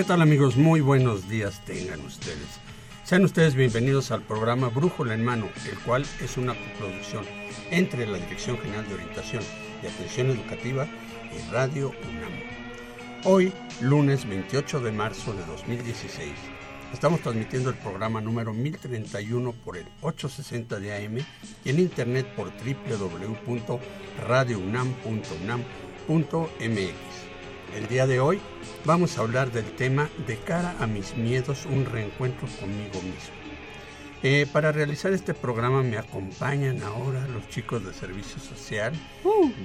¿Qué tal amigos? Muy buenos días tengan ustedes. Sean ustedes bienvenidos al programa Brújula en Mano, el cual es una coproducción entre la Dirección General de Orientación y Atención Educativa y Radio UNAM. Hoy, lunes 28 de marzo de 2016, estamos transmitiendo el programa número 1031 por el 860 de AM y en internet por www.radiounam.unam.mx. El día de hoy vamos a hablar del tema De cara a mis miedos, un reencuentro conmigo mismo. Eh, para realizar este programa me acompañan ahora los chicos de Servicio Social.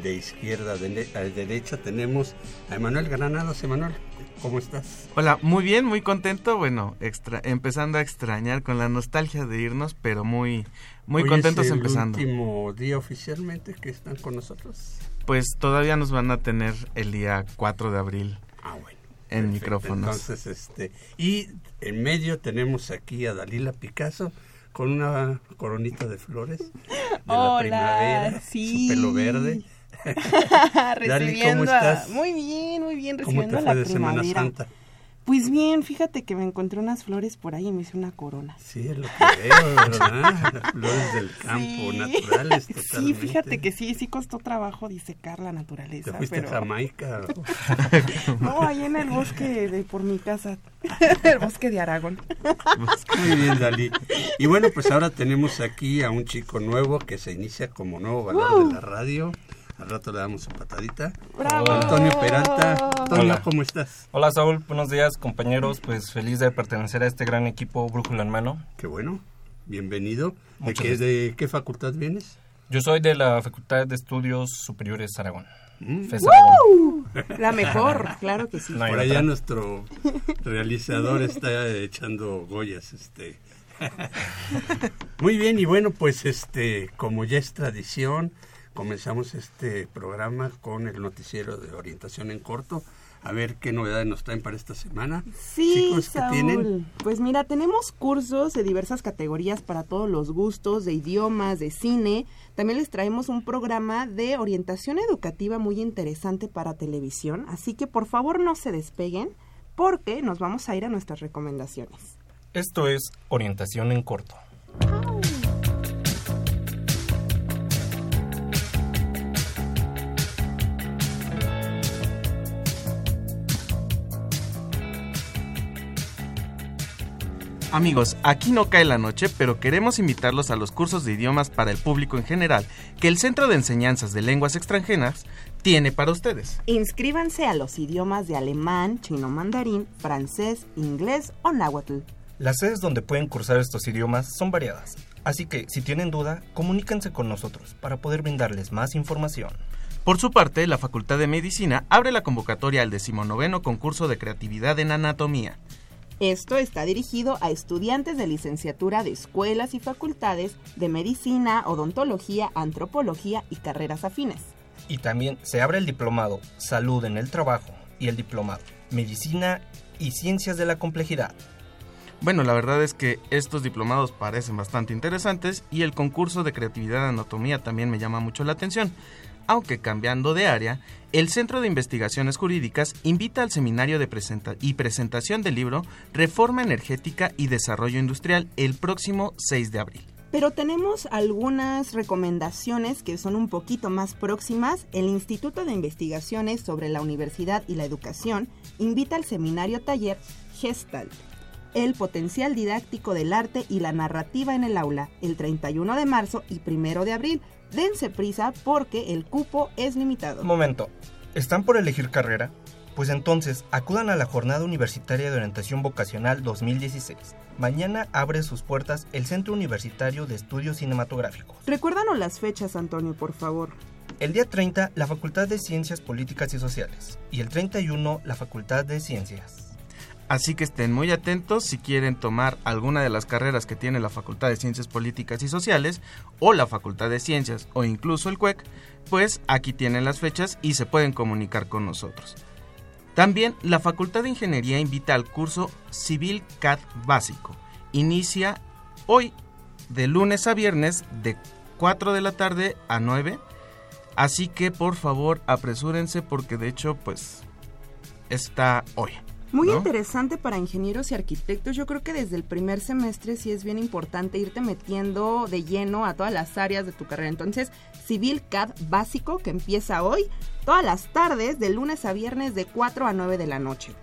De izquierda a derecha tenemos a Emanuel Granados. Emanuel, ¿cómo estás? Hola, muy bien, muy contento. Bueno, extra, empezando a extrañar con la nostalgia de irnos, pero muy, muy Hoy contentos es el empezando. último día oficialmente que están con nosotros. Pues todavía nos van a tener el día 4 de abril Ah, bueno. en Perfecto. micrófonos. Entonces, este, y en medio tenemos aquí a Dalila Picasso con una coronita de flores de la primavera, sí. su pelo verde. recibiendo ¿cómo a- estás? Muy bien, muy bien, ¿Cómo recibiendo te a fue la de Semana primavera. Santa? Pues bien, fíjate que me encontré unas flores por ahí y me hice una corona. Sí, es lo que veo, ¿verdad? Las flores del campo, Sí. naturales Sí, totalmente. fíjate que sí, sí costó trabajo disecar la ¿Te naturaleza, fuiste pero a Jamaica? no, ahí en el bosque de por mi casa, el bosque de Aragón. Muy bien, Dalí. Y bueno, pues ahora tenemos aquí a un chico nuevo que se inicia como nuevo valor de la radio. Al rato le damos su patadita. ¡Bravo! Antonio Peralta. Antonio, Hola. ¿cómo estás? Hola Saúl, buenos días compañeros, pues feliz de pertenecer a este gran equipo Brújula en Mano. Qué bueno. Bienvenido. ¿De qué, de qué facultad vienes? Yo soy de la Facultad de Estudios Superiores Aragón. Mm. FES Aragón. La mejor, claro que sí. No Por otra. allá nuestro realizador está echando goyas, este. Muy bien, y bueno, pues este, como ya es tradición, comenzamos este programa con el noticiero de orientación en corto. A ver qué novedades nos traen para esta semana. Sí, Chicos, ¿qué Saúl. tienen? Pues mira, tenemos cursos de diversas categorías para todos los gustos, de idiomas, de cine. También les traemos un programa de orientación educativa muy interesante para televisión. Así que por favor no se despeguen porque nos vamos a ir a nuestras recomendaciones. Esto es Orientación en Corto. Amigos, aquí no cae la noche, pero queremos invitarlos a los cursos de idiomas para el público en general que el Centro de Enseñanzas de Lenguas Extranjeras tiene para ustedes. Inscríbanse a los idiomas de alemán, chino mandarín, francés, inglés o náhuatl. Las sedes donde pueden cursar estos idiomas son variadas, así que si tienen duda, comuníquense con nosotros para poder brindarles más información. Por su parte, la Facultad de Medicina abre la convocatoria al decimonoveno concurso de creatividad en anatomía. Esto está dirigido a estudiantes de licenciatura de escuelas y facultades de medicina, odontología, antropología y carreras afines. Y también se abre el diplomado Salud en el Trabajo y el diplomado Medicina y Ciencias de la Complejidad. Bueno, la verdad es que estos diplomados parecen bastante interesantes y el concurso de creatividad en anatomía también me llama mucho la atención. Aunque cambiando de área, el Centro de Investigaciones Jurídicas invita al seminario de y presentación del libro Reforma Energética y Desarrollo Industrial el próximo 6 de abril. Pero tenemos algunas recomendaciones que son un poquito más próximas. El Instituto de Investigaciones sobre la Universidad y la Educación invita al seminario taller Gestalt, el potencial didáctico del arte y la narrativa en el aula, el 31 de marzo y 1 de abril. Dense prisa porque el cupo es limitado. Momento, ¿están por elegir carrera? Pues entonces, acudan a la Jornada Universitaria de Orientación Vocacional 2016. Mañana abre sus puertas el Centro Universitario de Estudios Cinematográficos. Recuérdanos las fechas, Antonio, por favor. El día 30, la Facultad de Ciencias Políticas y Sociales. Y el 31, la Facultad de Ciencias. Así que estén muy atentos si quieren tomar alguna de las carreras que tiene la Facultad de Ciencias Políticas y Sociales o la Facultad de Ciencias o incluso el CUEC, pues aquí tienen las fechas y se pueden comunicar con nosotros. También la Facultad de Ingeniería invita al curso Civil CAD Básico. Inicia hoy de lunes a viernes de 4 de la tarde a 9. Así que por favor apresúrense porque de hecho pues está hoy. Muy ¿no? interesante para ingenieros y arquitectos. Yo creo que desde el primer semestre sí es bien importante irte metiendo de lleno a todas las áreas de tu carrera. Entonces, Civil CAD básico que empieza hoy, todas las tardes, de lunes a viernes de 4 a 9 de la noche.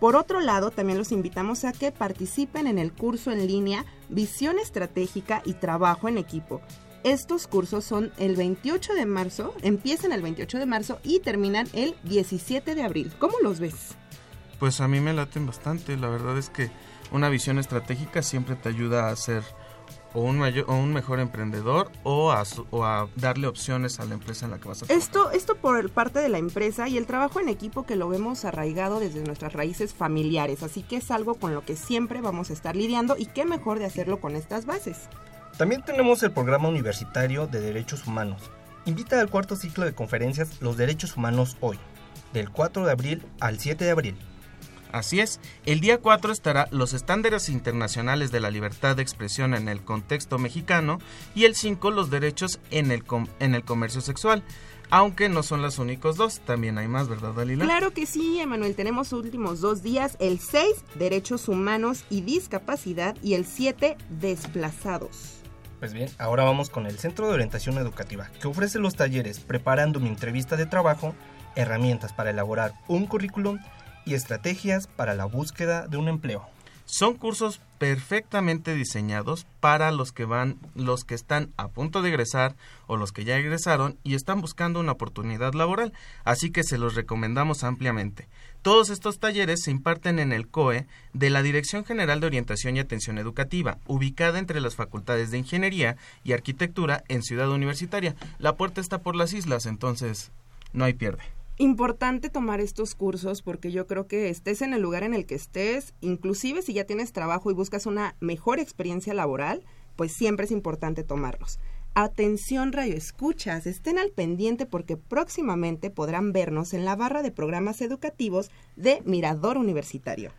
Por otro lado, también los invitamos a que participen en el curso en línea Visión Estratégica y Trabajo en Equipo. Estos cursos son el 28 de marzo, empiezan el 28 de marzo y terminan el 17 de abril. ¿Cómo los ves? Pues a mí me laten bastante. La verdad es que una visión estratégica siempre te ayuda a ser o un, mayor, o un mejor emprendedor o a, o a darle opciones a la empresa en la que vas a trabajar. Esto, esto por el parte de la empresa y el trabajo en equipo que lo vemos arraigado desde nuestras raíces familiares, así que es algo con lo que siempre vamos a estar lidiando y qué mejor de hacerlo con estas bases. También tenemos el Programa Universitario de Derechos Humanos. Invita al cuarto ciclo de conferencias Los Derechos Humanos Hoy, del 4 de abril al 7 de abril. Así es, el día 4 estará los estándares internacionales de la libertad de expresión en el contexto mexicano y el 5 los derechos en el, com- en el comercio sexual. Aunque no son los únicos dos, también hay más, ¿verdad, Dalila? Claro que sí, Emanuel, tenemos últimos dos días, el 6, derechos humanos y discapacidad, y el 7, desplazados. Pues bien, ahora vamos con el Centro de Orientación Educativa, que ofrece los talleres Preparando mi entrevista de trabajo, herramientas para elaborar un currículum y estrategias para la búsqueda de un empleo. Son cursos perfectamente diseñados para los que van, los que están a punto de egresar o los que ya egresaron y están buscando una oportunidad laboral, así que se los recomendamos ampliamente. Todos estos talleres se imparten en el COE de la Dirección General de Orientación y Atención Educativa, ubicada entre las facultades de Ingeniería y Arquitectura en Ciudad Universitaria. La puerta está por las islas, entonces no hay pierde. Importante tomar estos cursos porque yo creo que estés en el lugar en el que estés, inclusive si ya tienes trabajo y buscas una mejor experiencia laboral, pues siempre es importante tomarlos. Atención Radio Escuchas, estén al pendiente porque próximamente podrán vernos en la barra de programas educativos de Mirador Universitario.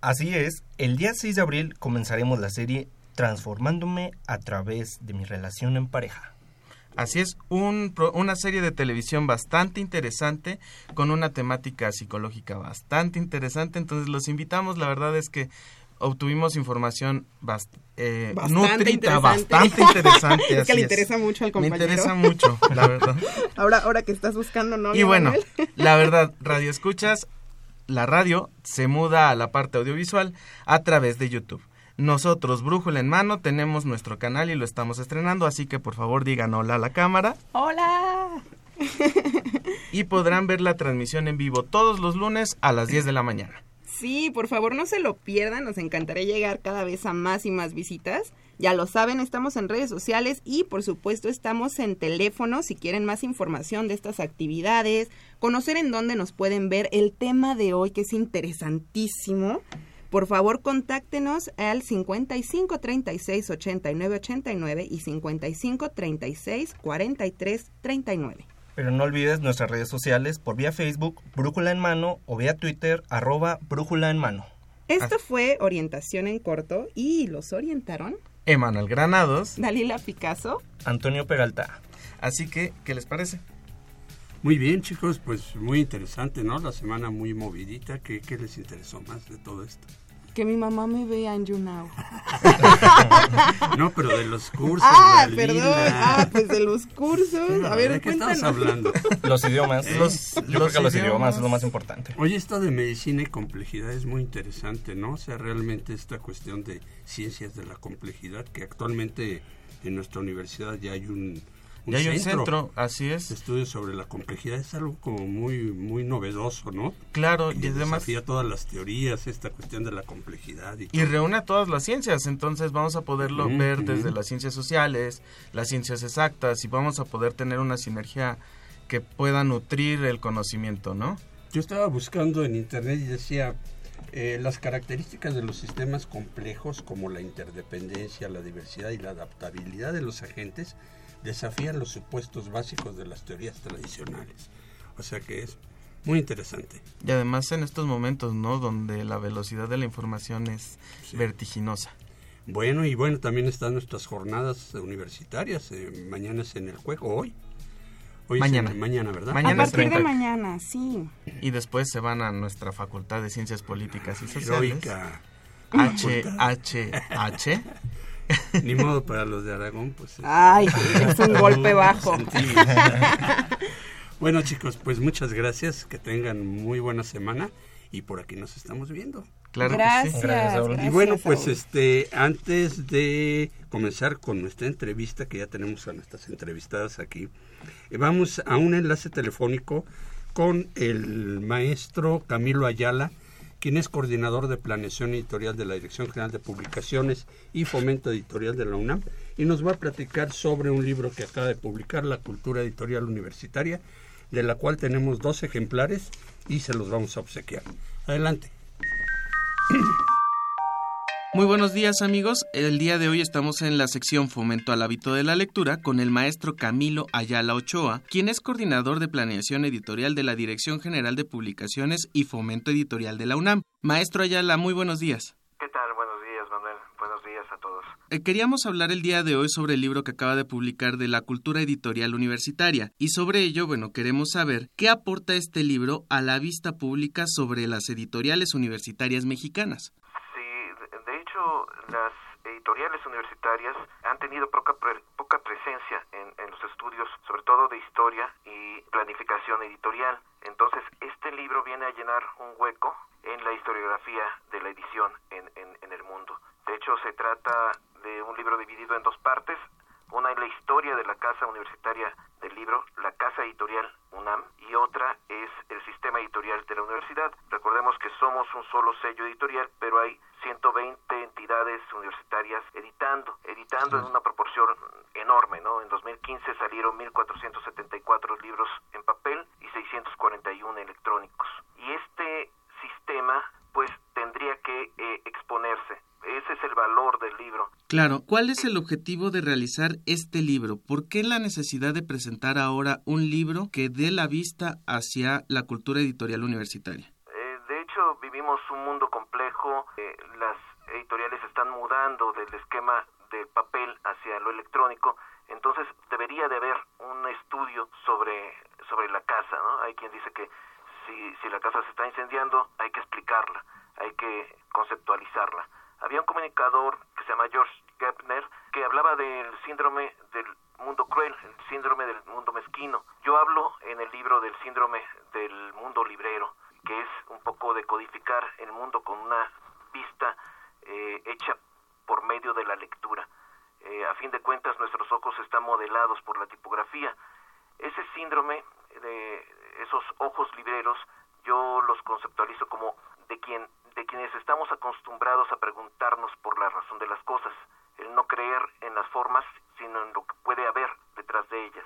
Así es, el día 6 de abril comenzaremos la serie Transformándome a través de mi relación en pareja. Así es, un una serie de televisión bastante interesante, con una temática psicológica bastante interesante, entonces los invitamos, la verdad es que obtuvimos información bast- eh, Bastante nutrita, interesante. bastante interesante. Es que le interesa mucho al Me compañero. interesa mucho, la verdad. Ahora, ahora que estás buscando novio, Y bueno, la verdad, Radio Escuchas, la radio se muda a la parte audiovisual a través de YouTube. Nosotros, Brújula en Mano, tenemos nuestro canal y lo estamos estrenando, así que por favor digan hola a la cámara ¡Hola! y podrán ver la transmisión en vivo todos los lunes a las 10 de la mañana. Sí, por favor no se lo pierdan, nos encantaría llegar cada vez a más y más visitas. Ya lo saben, estamos en redes sociales y por supuesto estamos en teléfono si quieren más información de estas actividades, conocer en dónde nos pueden ver el tema de hoy que es interesantísimo. Por favor, contáctenos al 55 36 89 89 y 55 36 43 39. Pero no olvides nuestras redes sociales por vía Facebook, Brújula en Mano, o vía Twitter, arroba Brújula en Mano. Esto fue orientación en corto y los orientaron Emanuel Granados, Dalila Picasso. Antonio Peralta. así que, ¿qué les parece? Muy bien, chicos, pues muy interesante, ¿no? La semana muy movidita. ¿Qué, qué les interesó más de todo esto? Que mi mamá me vea en YouNow. No, pero de los cursos. Ah, perdón. Ah, pues de los cursos. A ver, ¿De qué estamos hablando? Los idiomas. Los- Yo creo los que los idiomas idiomas. es lo más importante. Oye, esto de medicina y complejidad es muy interesante, ¿no? O sea, realmente esta cuestión de ciencias de la complejidad, que actualmente en nuestra universidad ya hay un, un ya hay un centro, así es. Estudios sobre la complejidad es algo como muy muy novedoso, ¿no? Claro, y además desafía todas las teorías, esta cuestión de la complejidad. Y, y reúne a todas las ciencias, entonces vamos a poderlo ver desde las ciencias sociales, las ciencias exactas y vamos a poder tener una sinergia que pueda nutrir el conocimiento, ¿no? Yo estaba buscando en internet y decía, eh, las características de los sistemas complejos como la interdependencia, la diversidad y la adaptabilidad de los agentes desafían los supuestos básicos de las teorías tradicionales. O sea que es muy interesante. Y además en estos momentos, ¿no? Donde la velocidad de la información es vertiginosa. Bueno, y bueno, también están nuestras jornadas universitarias. Eh, mañana es en el juego, hoy mañana. mañana, ¿verdad? Mañana a partir de mañana, sí. Y después se van a nuestra Facultad de Ciencias Políticas y Sociales. Heroica. H, H, H. Ni modo para los de Aragón, pues. Ay, es un golpe bajo. bueno, chicos, pues muchas gracias. Que tengan muy buena semana y por aquí nos estamos viendo. Claro gracias, que sí. Gracias, y bueno, pues este antes de comenzar con nuestra entrevista, que ya tenemos a nuestras entrevistadas aquí, eh, vamos a un enlace telefónico con el maestro Camilo Ayala, quien es coordinador de planeación editorial de la Dirección General de Publicaciones y Fomento Editorial de la UNAM, y nos va a platicar sobre un libro que acaba de publicar, La Cultura Editorial Universitaria, de la cual tenemos dos ejemplares y se los vamos a obsequiar. Adelante. Muy buenos días amigos, el día de hoy estamos en la sección Fomento al hábito de la lectura con el maestro Camilo Ayala Ochoa, quien es coordinador de planeación editorial de la Dirección General de Publicaciones y Fomento Editorial de la UNAM. Maestro Ayala, muy buenos días. ¿Qué tal? Buenos días Manuel, buenos días a todos. Eh, queríamos hablar el día de hoy sobre el libro que acaba de publicar de la cultura editorial universitaria y sobre ello, bueno, queremos saber qué aporta este libro a la vista pública sobre las editoriales universitarias mexicanas. Las editoriales universitarias han tenido poca, poca presencia en, en, los estudios, sobre todo de historia y planificación editorial. Entonces, este libro viene a llenar un hueco en la historiografía de la edición en, en, en el mundo. De hecho, se trata de un libro dividido en dos partes. Una es la historia de la Casa Universitaria del Libro, la Casa Editorial UNAM, y otra es el sistema editorial de la universidad. Recordemos que somos un solo sello editorial, pero hay 120 entidades universitarias editando, editando en una proporción enorme, ¿no? En 2015 salieron 1.474 libros en papel y 641 electrónicos. Y este sistema, pues, tendría que eh, exponerse ese es el valor del libro. Claro, ¿cuál es el objetivo de realizar este libro? ¿Por qué la necesidad de presentar ahora un libro que dé la vista hacia la cultura editorial universitaria? Eh, de hecho, vivimos un mundo complejo, eh, las editoriales están mudando del esquema del papel hacia lo electrónico, entonces debería de haber un estudio sobre, sobre la casa, ¿no? Hay quien dice que si, si la casa se está incendiando, hay que explicarla, hay que conceptualizarla había un comunicador que se llama George Gepner que hablaba del síndrome del mundo cruel, el síndrome del mundo mezquino. Yo hablo en el libro del síndrome del mundo librero, que es un poco de codificar el mundo con una vista eh, hecha por medio de la lectura. Eh, a fin de cuentas, nuestros ojos están modelados por la tipografía. Ese síndrome de esos ojos libreros, yo los conceptualizo como de quien de quienes estamos acostumbrados a preguntarnos por la razón de las cosas, el no creer en las formas, sino en lo que puede haber detrás de ellas.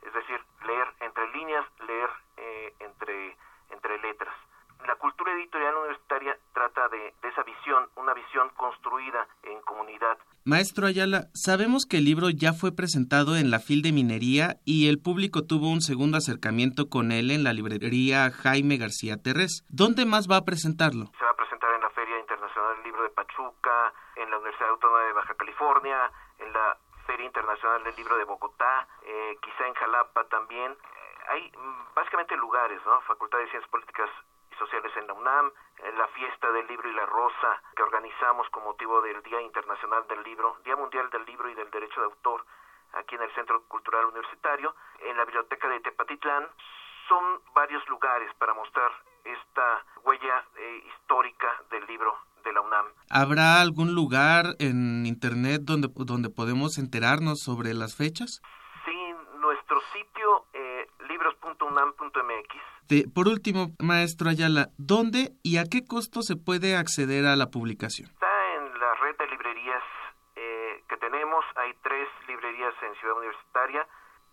Es decir, leer entre líneas, leer eh, entre, entre letras. La cultura editorial universitaria trata de, de esa visión, una visión construida en comunidad. Maestro Ayala, sabemos que el libro ya fue presentado en la FIL de Minería y el público tuvo un segundo acercamiento con él en la librería Jaime García Terrés. ¿Dónde más va a presentarlo? Se va a presentar en la Feria Internacional del Libro de Pachuca, en la Universidad Autónoma de Baja California, en la Feria Internacional del Libro de Bogotá, eh, quizá en Jalapa también. Eh, hay básicamente lugares, ¿no? Facultad de Ciencias Políticas y Sociales en la UNAM, en la fiesta del libro y la rosa que organizamos con motivo del Día Internacional del Libro, Día Mundial del Libro y del Derecho de Autor, aquí en el Centro Cultural Universitario, en la Biblioteca de Tepatitlán. Son varios lugares para mostrar esta huella eh, histórica del libro de la UNAM. ¿Habrá algún lugar en Internet donde, donde podemos enterarnos sobre las fechas? Sí, nuestro sitio eh, libros.unam.mx. por último, maestro Ayala, ¿dónde y a qué costo se puede acceder a la publicación? Está en la red de librerías eh, que tenemos. Hay tres librerías en Ciudad Universitaria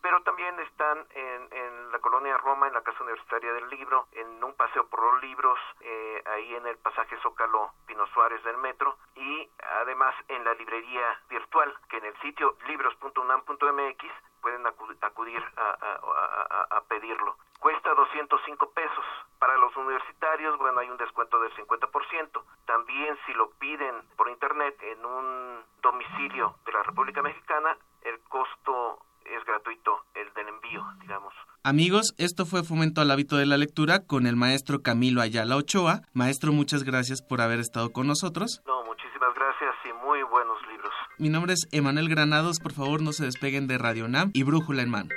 pero también están en, en, la colonia Roma, en la Casa Universitaria del Libro, en un paseo por los libros, eh, ahí en el pasaje Zócalo Pino Suárez del metro, y además en la librería virtual, que en el sitio libros.unam.mx pueden acudir a, a, pedirlo. Cuesta 205 pesos. Para los universitarios, bueno, hay un descuento del 50%. También si lo piden por internet en un domicilio de la República Mexicana, el costo es gratuito el del envío, digamos. Amigos, esto fue Fomento al Hábito de la Lectura con el maestro Camilo Ayala Ochoa. Maestro, muchas gracias por haber estado con nosotros. No, muchísimas gracias y muy buenos libros. Mi nombre es Emanuel Granados, por favor no se despeguen de Radio NAM y Brújula en mano.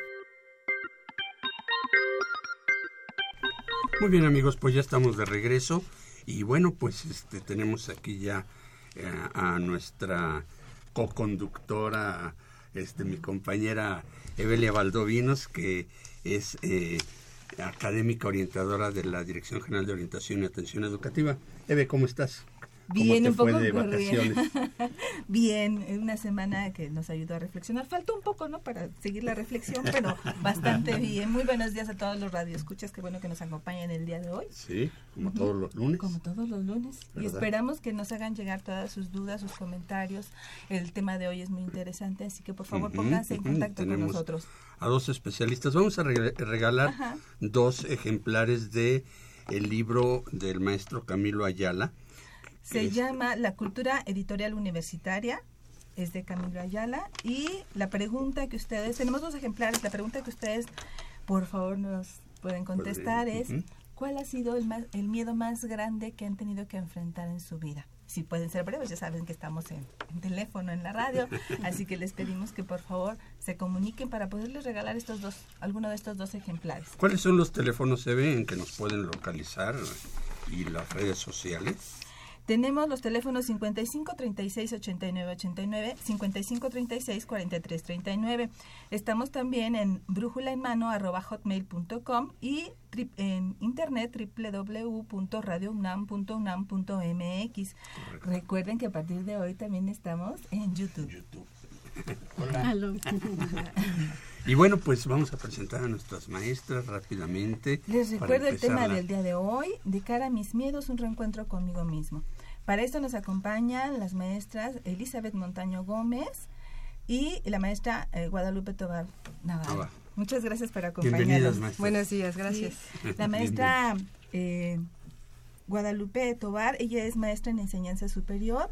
Muy bien amigos, pues ya estamos de regreso y bueno, pues este, tenemos aquí ya eh, a nuestra co-conductora este, mi compañera Evelia Valdovinos, que es eh, académica orientadora de la Dirección General de Orientación y Atención Educativa. Eve, ¿cómo estás? Bien, un poco de vacaciones? Bien, una semana que nos ayudó a reflexionar. Faltó un poco, ¿no? Para seguir la reflexión, pero bastante bien. Muy buenos días a todos los radioescuchas. Qué bueno que nos acompañan el día de hoy. Sí, como todos los lunes. Como todos los lunes. Y esperamos que nos hagan llegar todas sus dudas, sus comentarios. El tema de hoy es muy interesante, así que por favor pónganse en contacto con nosotros. A dos especialistas. Vamos a regalar dos ejemplares de el libro del maestro Camilo Ayala se llama La Cultura Editorial Universitaria, es de Camilo Ayala, y la pregunta que ustedes, tenemos dos ejemplares, la pregunta que ustedes, por favor, nos pueden contestar es, ¿cuál ha sido el, más, el miedo más grande que han tenido que enfrentar en su vida? Si pueden ser breves, ya saben que estamos en, en, teléfono, en la radio, así que les pedimos que por favor se comuniquen para poderles regalar estos dos, alguno de estos dos ejemplares. ¿Cuáles son los teléfonos CB en que nos pueden localizar y las redes sociales? Tenemos los teléfonos 55 36 89 89, 55 36 43 39. Estamos también en brújula en mano hotmail.com y en internet www.radiounam.unam.mx. Recuerden que a partir de hoy también estamos en YouTube. YouTube. Hola. Y bueno, pues vamos a presentar a nuestras maestras rápidamente. Les recuerdo el tema del día de hoy, de cara a mis miedos, un reencuentro conmigo mismo. Para esto nos acompañan las maestras Elizabeth Montaño Gómez y la maestra eh, Guadalupe Tobar Navarro. Muchas gracias por acompañarnos. Buenos días, gracias. La maestra eh, Guadalupe Tobar, ella es maestra en enseñanza superior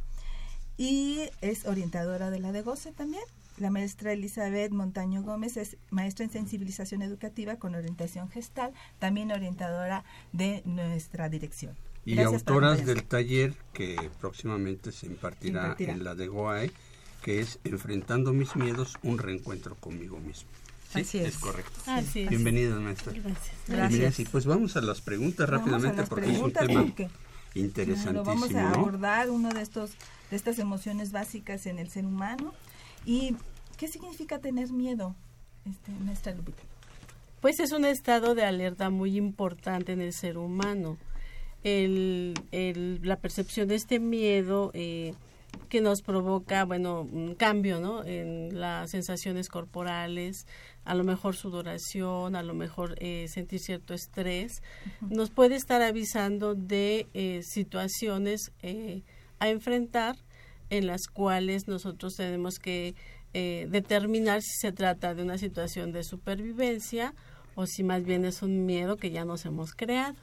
y es orientadora de la de Goce también. La maestra Elizabeth Montaño Gómez es maestra en sensibilización educativa con orientación gestal, también orientadora de nuestra dirección y autoras del taller que próximamente se impartirá, en la de Goae, que es Enfrentando mis miedos, un reencuentro conmigo mismo. Sí, Así es. correcto. Así es. Maestra. Gracias. Gracias. Y pues vamos a las preguntas rápidamente porque es un tema interesantísimo. vamos a abordar uno de estos de estas emociones básicas en el ser humano y qué significa tener miedo, este, maestra Lupita. Pues es un estado de alerta muy importante en el ser humano el, la percepción de este miedo eh, que nos provoca, bueno, un cambio, ¿no? En las sensaciones corporales, a lo mejor sudoración, a lo mejor eh, sentir cierto estrés, nos puede estar avisando de eh, situaciones a enfrentar en las cuales nosotros tenemos que determinar si se trata de una situación de supervivencia o si más bien es un miedo que ya nos hemos creado.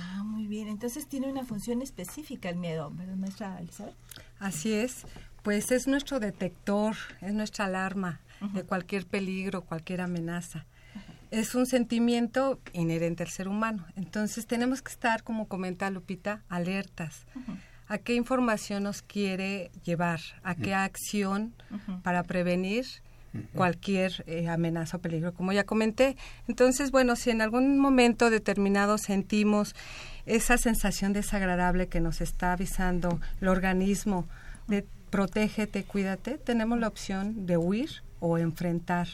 Ah, muy bien. Entonces tiene una función específica el miedo, ¿verdad, maestra Elizabeth? Así es. Pues es nuestro detector, es nuestra alarma de cualquier peligro, cualquier amenaza. Es un sentimiento inherente al ser humano. Entonces tenemos que estar, como comenta Lupita, alertas. ¿A qué información nos quiere llevar? ¿A qué acción para prevenir cualquier eh, amenaza o peligro, como ya comenté. Entonces, bueno, si en algún momento determinado sentimos esa sensación desagradable que nos está avisando el organismo de protégete, cuídate, tenemos la opción de huir o enfrentar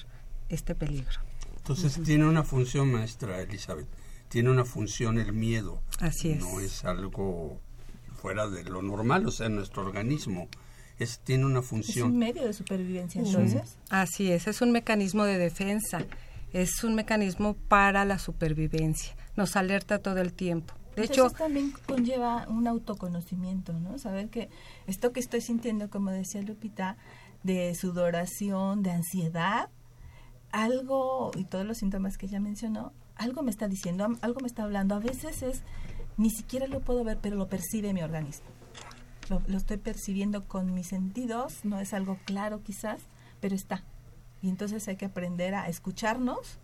este peligro. Entonces tiene una función, maestra Elizabeth, tiene una función el miedo. Así es. No es algo fuera de lo normal, o sea, nuestro organismo es, tiene una Es función. un medio de supervivencia, entonces. Así es, es un mecanismo de defensa, es un mecanismo para la supervivencia, nos alerta todo el tiempo. De Entonces hecho, también conlleva un autoconocimiento, ¿no? Saber que esto que estoy sintiendo, como decía Lupita, de sudoración, de ansiedad, algo, y todos los síntomas que ella mencionó, algo me está diciendo, algo me está hablando. A veces es, ni siquiera lo puedo ver, pero lo percibe mi organismo. Lo, lo estoy percibiendo con mis sentidos, no es algo claro quizás, pero está. Y entonces hay que aprender a escucharnos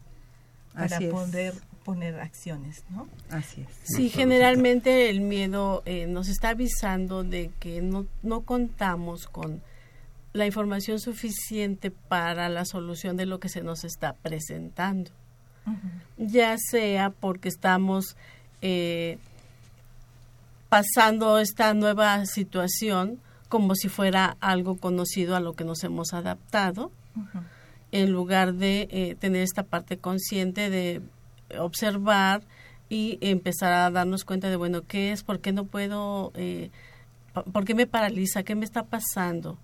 para Así es. poder poner acciones, ¿no? así es. Sí, generalmente el miedo eh, nos está avisando de que no, no contamos con la información suficiente para la solución de lo que se nos está presentando. Ya sea porque estamos eh, pasando esta nueva situación como si fuera algo conocido a lo que nos hemos adaptado, en lugar de eh, tener esta parte consciente de observar y empezar a darnos cuenta de, bueno, ¿qué es? ¿Por qué no puedo? Eh, ¿Por qué me paraliza? ¿Qué me está pasando?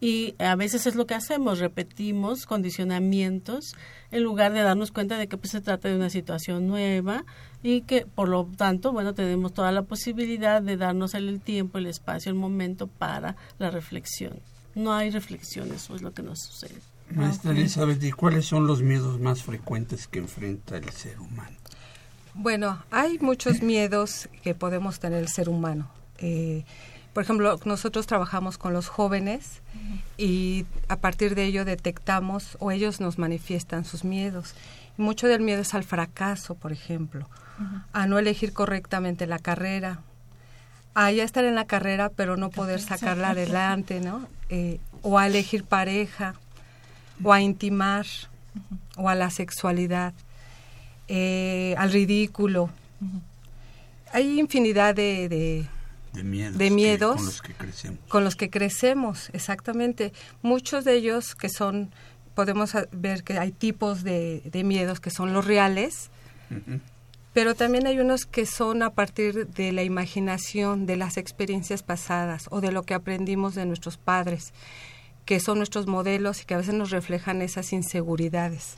Y a veces es lo que hacemos, repetimos condicionamientos en lugar de darnos cuenta de que pues, se trata de una situación nueva y que por lo tanto, bueno, tenemos toda la posibilidad de darnos el tiempo, el espacio, el momento para la reflexión. No hay reflexión, eso es lo que nos sucede. Maestra Elizabeth, ¿y cuáles son los miedos más frecuentes que enfrenta el ser humano? Bueno, hay muchos miedos que podemos tener el ser humano. Eh, por ejemplo, nosotros trabajamos con los jóvenes y a partir de ello detectamos o ellos nos manifiestan sus miedos. Mucho del miedo es al fracaso, por ejemplo, a no elegir correctamente la carrera, a ya estar en la carrera pero no poder sacarla adelante, ¿no? Eh, o a elegir pareja, o a intimar, o a la sexualidad, eh, al ridículo. Hay infinidad de, de, De miedos. De que- miedos. con los que crecemos. con los que crecemos, exactamente. Muchos de ellos que son, podemos ver que hay tipos de, de miedos que son los reales, pero también hay unos que son a partir de la imaginación, de las experiencias pasadas o de lo que aprendimos de nuestros padres, que son nuestros modelos y que a veces nos reflejan esas inseguridades.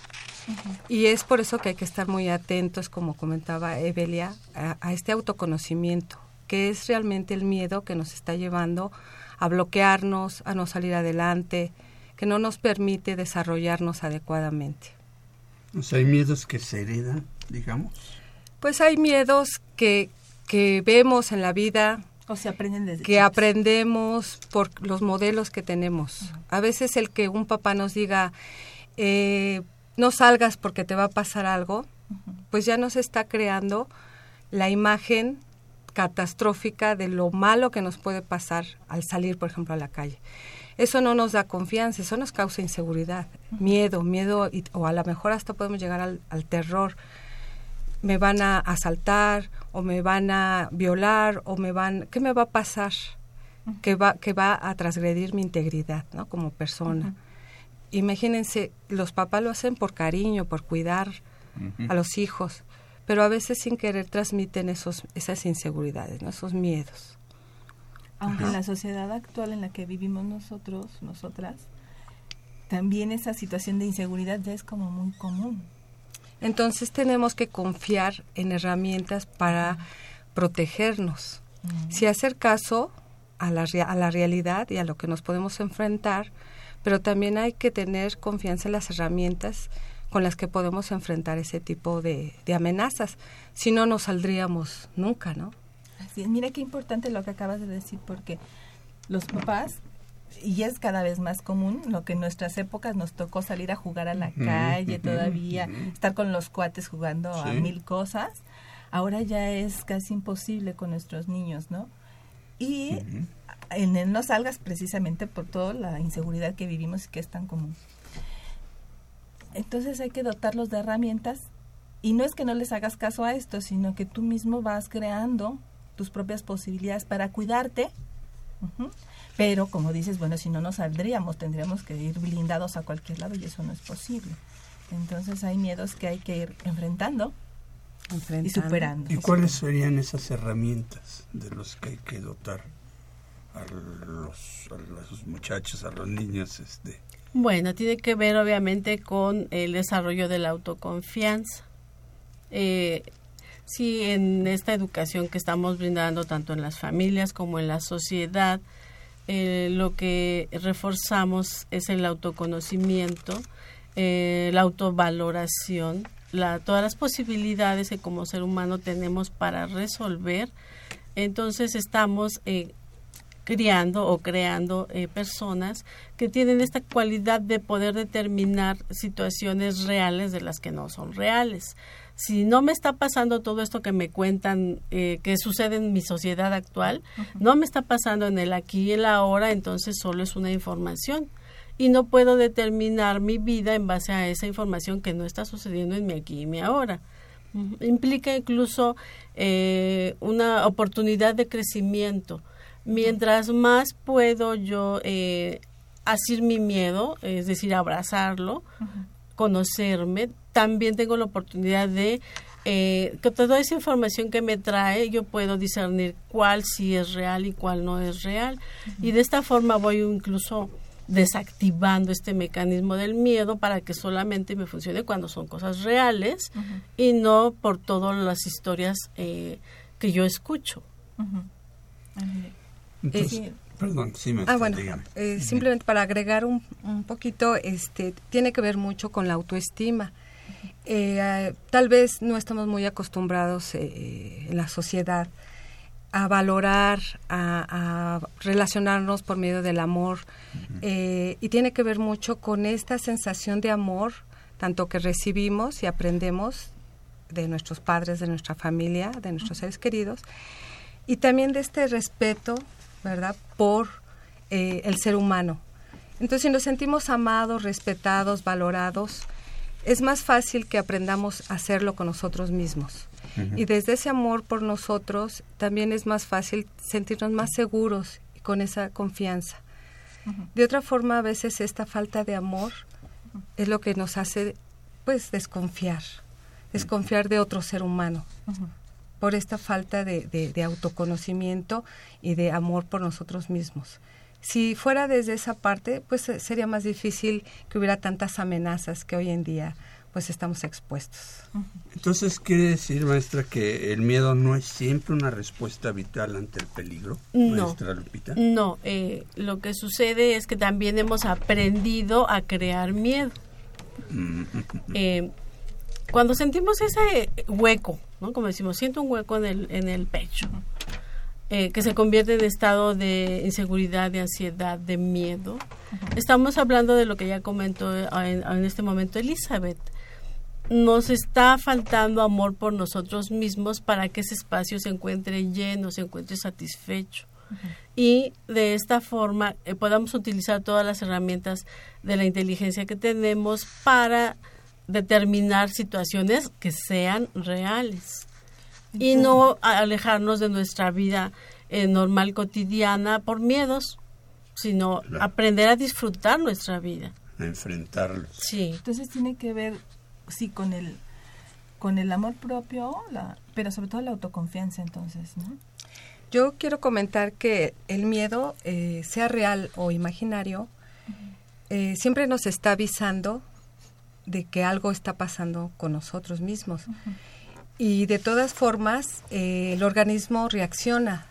Y es por eso que hay que estar muy atentos, como comentaba Evelia, a, a este autoconocimiento, que es realmente el miedo que nos está llevando a bloquearnos, a no salir adelante, que no nos permite desarrollarnos adecuadamente. O sea, hay miedos que se heredan, digamos. Pues hay miedos que, que vemos en la vida, O se aprenden desde que chicos. aprendemos por los modelos que tenemos. A veces el que un papá nos diga, eh, no salgas porque te va a pasar algo, pues ya nos está creando la imagen catastrófica de lo malo que nos puede pasar al salir, por ejemplo, a la calle. Eso no nos da confianza, eso nos causa inseguridad, miedo, miedo, y- o a lo mejor hasta podemos llegar al, al terror. Me van a asaltar, o me van a violar, o me van, ¿qué me va a pasar? Que va, que va a transgredir mi integridad, ¿no? Como persona. Imagínense, los papás lo hacen por cariño, por cuidar a los hijos, pero a veces sin querer transmiten esos, esas inseguridades, ¿no? esos miedos. Aunque en la sociedad actual en la que vivimos nosotros, nosotras, también esa situación de inseguridad ya es como muy común. Entonces tenemos que confiar en herramientas para protegernos. Si hacer caso a la, a la realidad y a lo que nos podemos enfrentar, pero también hay que tener confianza en las herramientas con las que podemos enfrentar ese tipo de, de amenazas. Si no, no saldríamos nunca, ¿no? Así es. Mira qué importante lo que acabas de decir, porque los papás, y es cada vez más común, lo que en nuestras épocas nos tocó salir a jugar a la calle todavía, estar con los cuates jugando a mil cosas, ahora ya es casi imposible con nuestros niños, ¿no? Y Ujú. en él no salgas precisamente por toda la inseguridad que vivimos y que es tan común. Entonces hay que dotarlos de herramientas y no es que no les hagas caso a esto, sino que tú mismo vas creando tus propias posibilidades para cuidarte, Pero, como dices, bueno, si no nos saldríamos, tendríamos que ir blindados a cualquier lado y eso no es posible. Entonces hay miedos que hay que ir enfrentando, y superando. ¿Y cuáles serían esas herramientas de los que hay que dotar a los, a los muchachos, a los niños? Este? Bueno, tiene que ver obviamente con el desarrollo de la autoconfianza. Eh, sí, en esta educación que estamos brindando tanto en las familias como en la sociedad, eh, lo que reforzamos es el autoconocimiento, eh, la autovaloración, la, todas las posibilidades que como ser humano tenemos para resolver. Entonces estamos eh, criando o creando eh, personas que tienen esta cualidad de poder determinar situaciones reales de las que no son reales. Si no me está pasando todo esto que me cuentan eh, que sucede en mi sociedad actual, no me está pasando en el aquí y el ahora, entonces solo es una información y no puedo determinar mi vida en base a esa información que no está sucediendo en mi aquí y mi ahora. Implica incluso eh, una oportunidad de crecimiento. Mientras más puedo yo eh, asir mi miedo, es decir, abrazarlo, conocerme, también tengo la oportunidad de eh, que toda esa información que me trae yo puedo discernir cuál sí es real y cuál no es real. Y de esta forma voy incluso desactivando este mecanismo del miedo para que solamente me funcione cuando son cosas reales y no por todas las historias eh, que yo escucho. Eh, perdón, sí me ah, bueno, eh, simplemente para agregar un, un, poquito, este, tiene que ver mucho con la autoestima. tal vez no estamos muy acostumbrados en la sociedad a valorar, a, relacionarnos por medio del amor. Eh, y tiene que ver mucho con esta sensación de amor, tanto que recibimos y aprendemos de nuestros padres, de nuestra familia, de nuestros seres queridos, y también de este respeto, ¿verdad?, por eh, el ser humano. Entonces, si nos sentimos amados, respetados, valorados, es más fácil que aprendamos a hacerlo con nosotros mismos. Y desde ese amor por nosotros también es más fácil sentirnos más seguros y con esa confianza. De otra forma, a veces esta falta de amor es lo que nos hace pues desconfiar, desconfiar de otro ser humano, por esta falta de, autoconocimiento y de amor por nosotros mismos. Si fuera desde esa parte, pues sería más difícil que hubiera tantas amenazas que hoy en día pues estamos expuestos. Entonces, ¿quiere decir, maestra, que el miedo no es siempre una respuesta vital ante el peligro, no, maestra Lupita? No, eh, lo que sucede es que también hemos aprendido a crear miedo. Mm. Eh, cuando sentimos ese hueco, ¿no? como decimos, siento un hueco en el, en el pecho, eh, que se convierte en estado de inseguridad, de ansiedad, de miedo. Estamos hablando de lo que ya comentó en, en este momento Elizabeth nos está faltando amor por nosotros mismos para que ese espacio se encuentre lleno, se encuentre satisfecho. Y de esta forma eh, podamos utilizar todas las herramientas de la inteligencia que tenemos para determinar situaciones que sean reales y no alejarnos de nuestra vida eh, normal cotidiana por miedos, sino aprender a disfrutar nuestra vida. A enfrentarlos. Sí. Entonces tiene que ver sí, con el, con el amor propio, la, pero sobre todo la autoconfianza entonces, ¿no? Yo quiero comentar que el miedo, eh, sea real o imaginario, eh, siempre nos está avisando de que algo está pasando con nosotros mismos. Y de todas formas, eh, el organismo reacciona.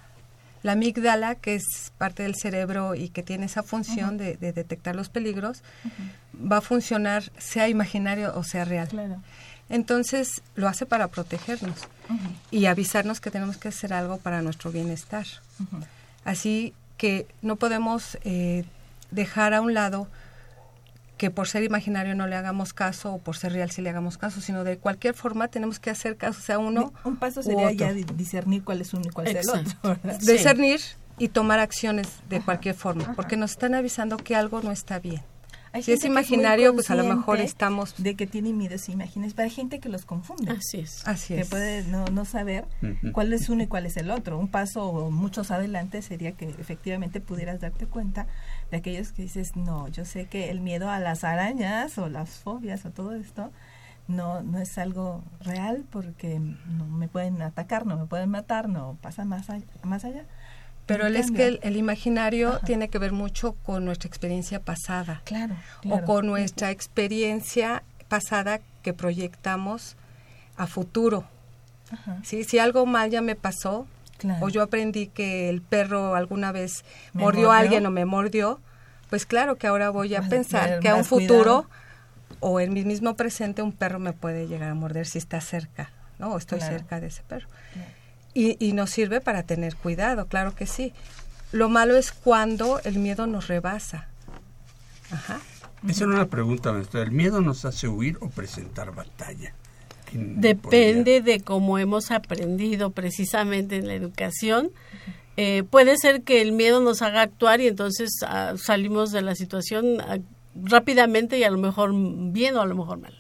La amígdala, que es parte del cerebro y que tiene esa función de, detectar los peligros, va a funcionar sea imaginario o sea real. Entonces lo hace para protegernos y avisarnos que tenemos que hacer algo para nuestro bienestar. Así que no podemos eh, dejar a un lado que por ser imaginario no le hagamos caso o por ser real sí le hagamos caso, sino de cualquier forma tenemos que hacer caso, sea uno. Un paso sería ya discernir cuál es uno y cuál es el otro. Discernir y tomar acciones de cualquier forma, porque nos están avisando que algo no está bien. Si es que imaginario, pues a lo mejor estamos... De que tiene miedos imágenes, pero hay gente que los confunde. Así es. Así que es. puede no, no saber cuál es uno y cuál es el otro. Un paso o muchos adelante sería que efectivamente pudieras darte cuenta de aquellos que dices, no, yo sé que el miedo a las arañas o las fobias o todo esto no, no es algo real porque no me pueden atacar, no me pueden matar, no pasa más allá. Más allá. Pero el es que el, el imaginario Ajá. tiene que ver mucho con nuestra experiencia pasada. Claro, o con nuestra experiencia pasada que proyectamos a futuro. Ajá, ¿sí? Si algo mal ya me pasó, claro. o yo aprendí que el perro alguna vez ¿Me mordió a alguien o me mordió, pues claro que ahora voy a pensar que a un futuro cuidado. o en mi mismo presente un perro me puede llegar a morder si está cerca, ¿no? O estoy Claro. cerca de ese perro. Claro. Y, y nos sirve para tener cuidado, claro que sí. Lo malo es cuando el miedo nos rebasa. Ajá. Esa era una pregunta, maestra. ¿El miedo nos hace huir o presentar batalla? ¿Quién Depende de cómo hemos aprendido precisamente en la educación. Eh, puede ser que el miedo nos haga actuar y entonces ah, salimos de la situación ah, rápidamente y a lo mejor bien o a lo mejor mal.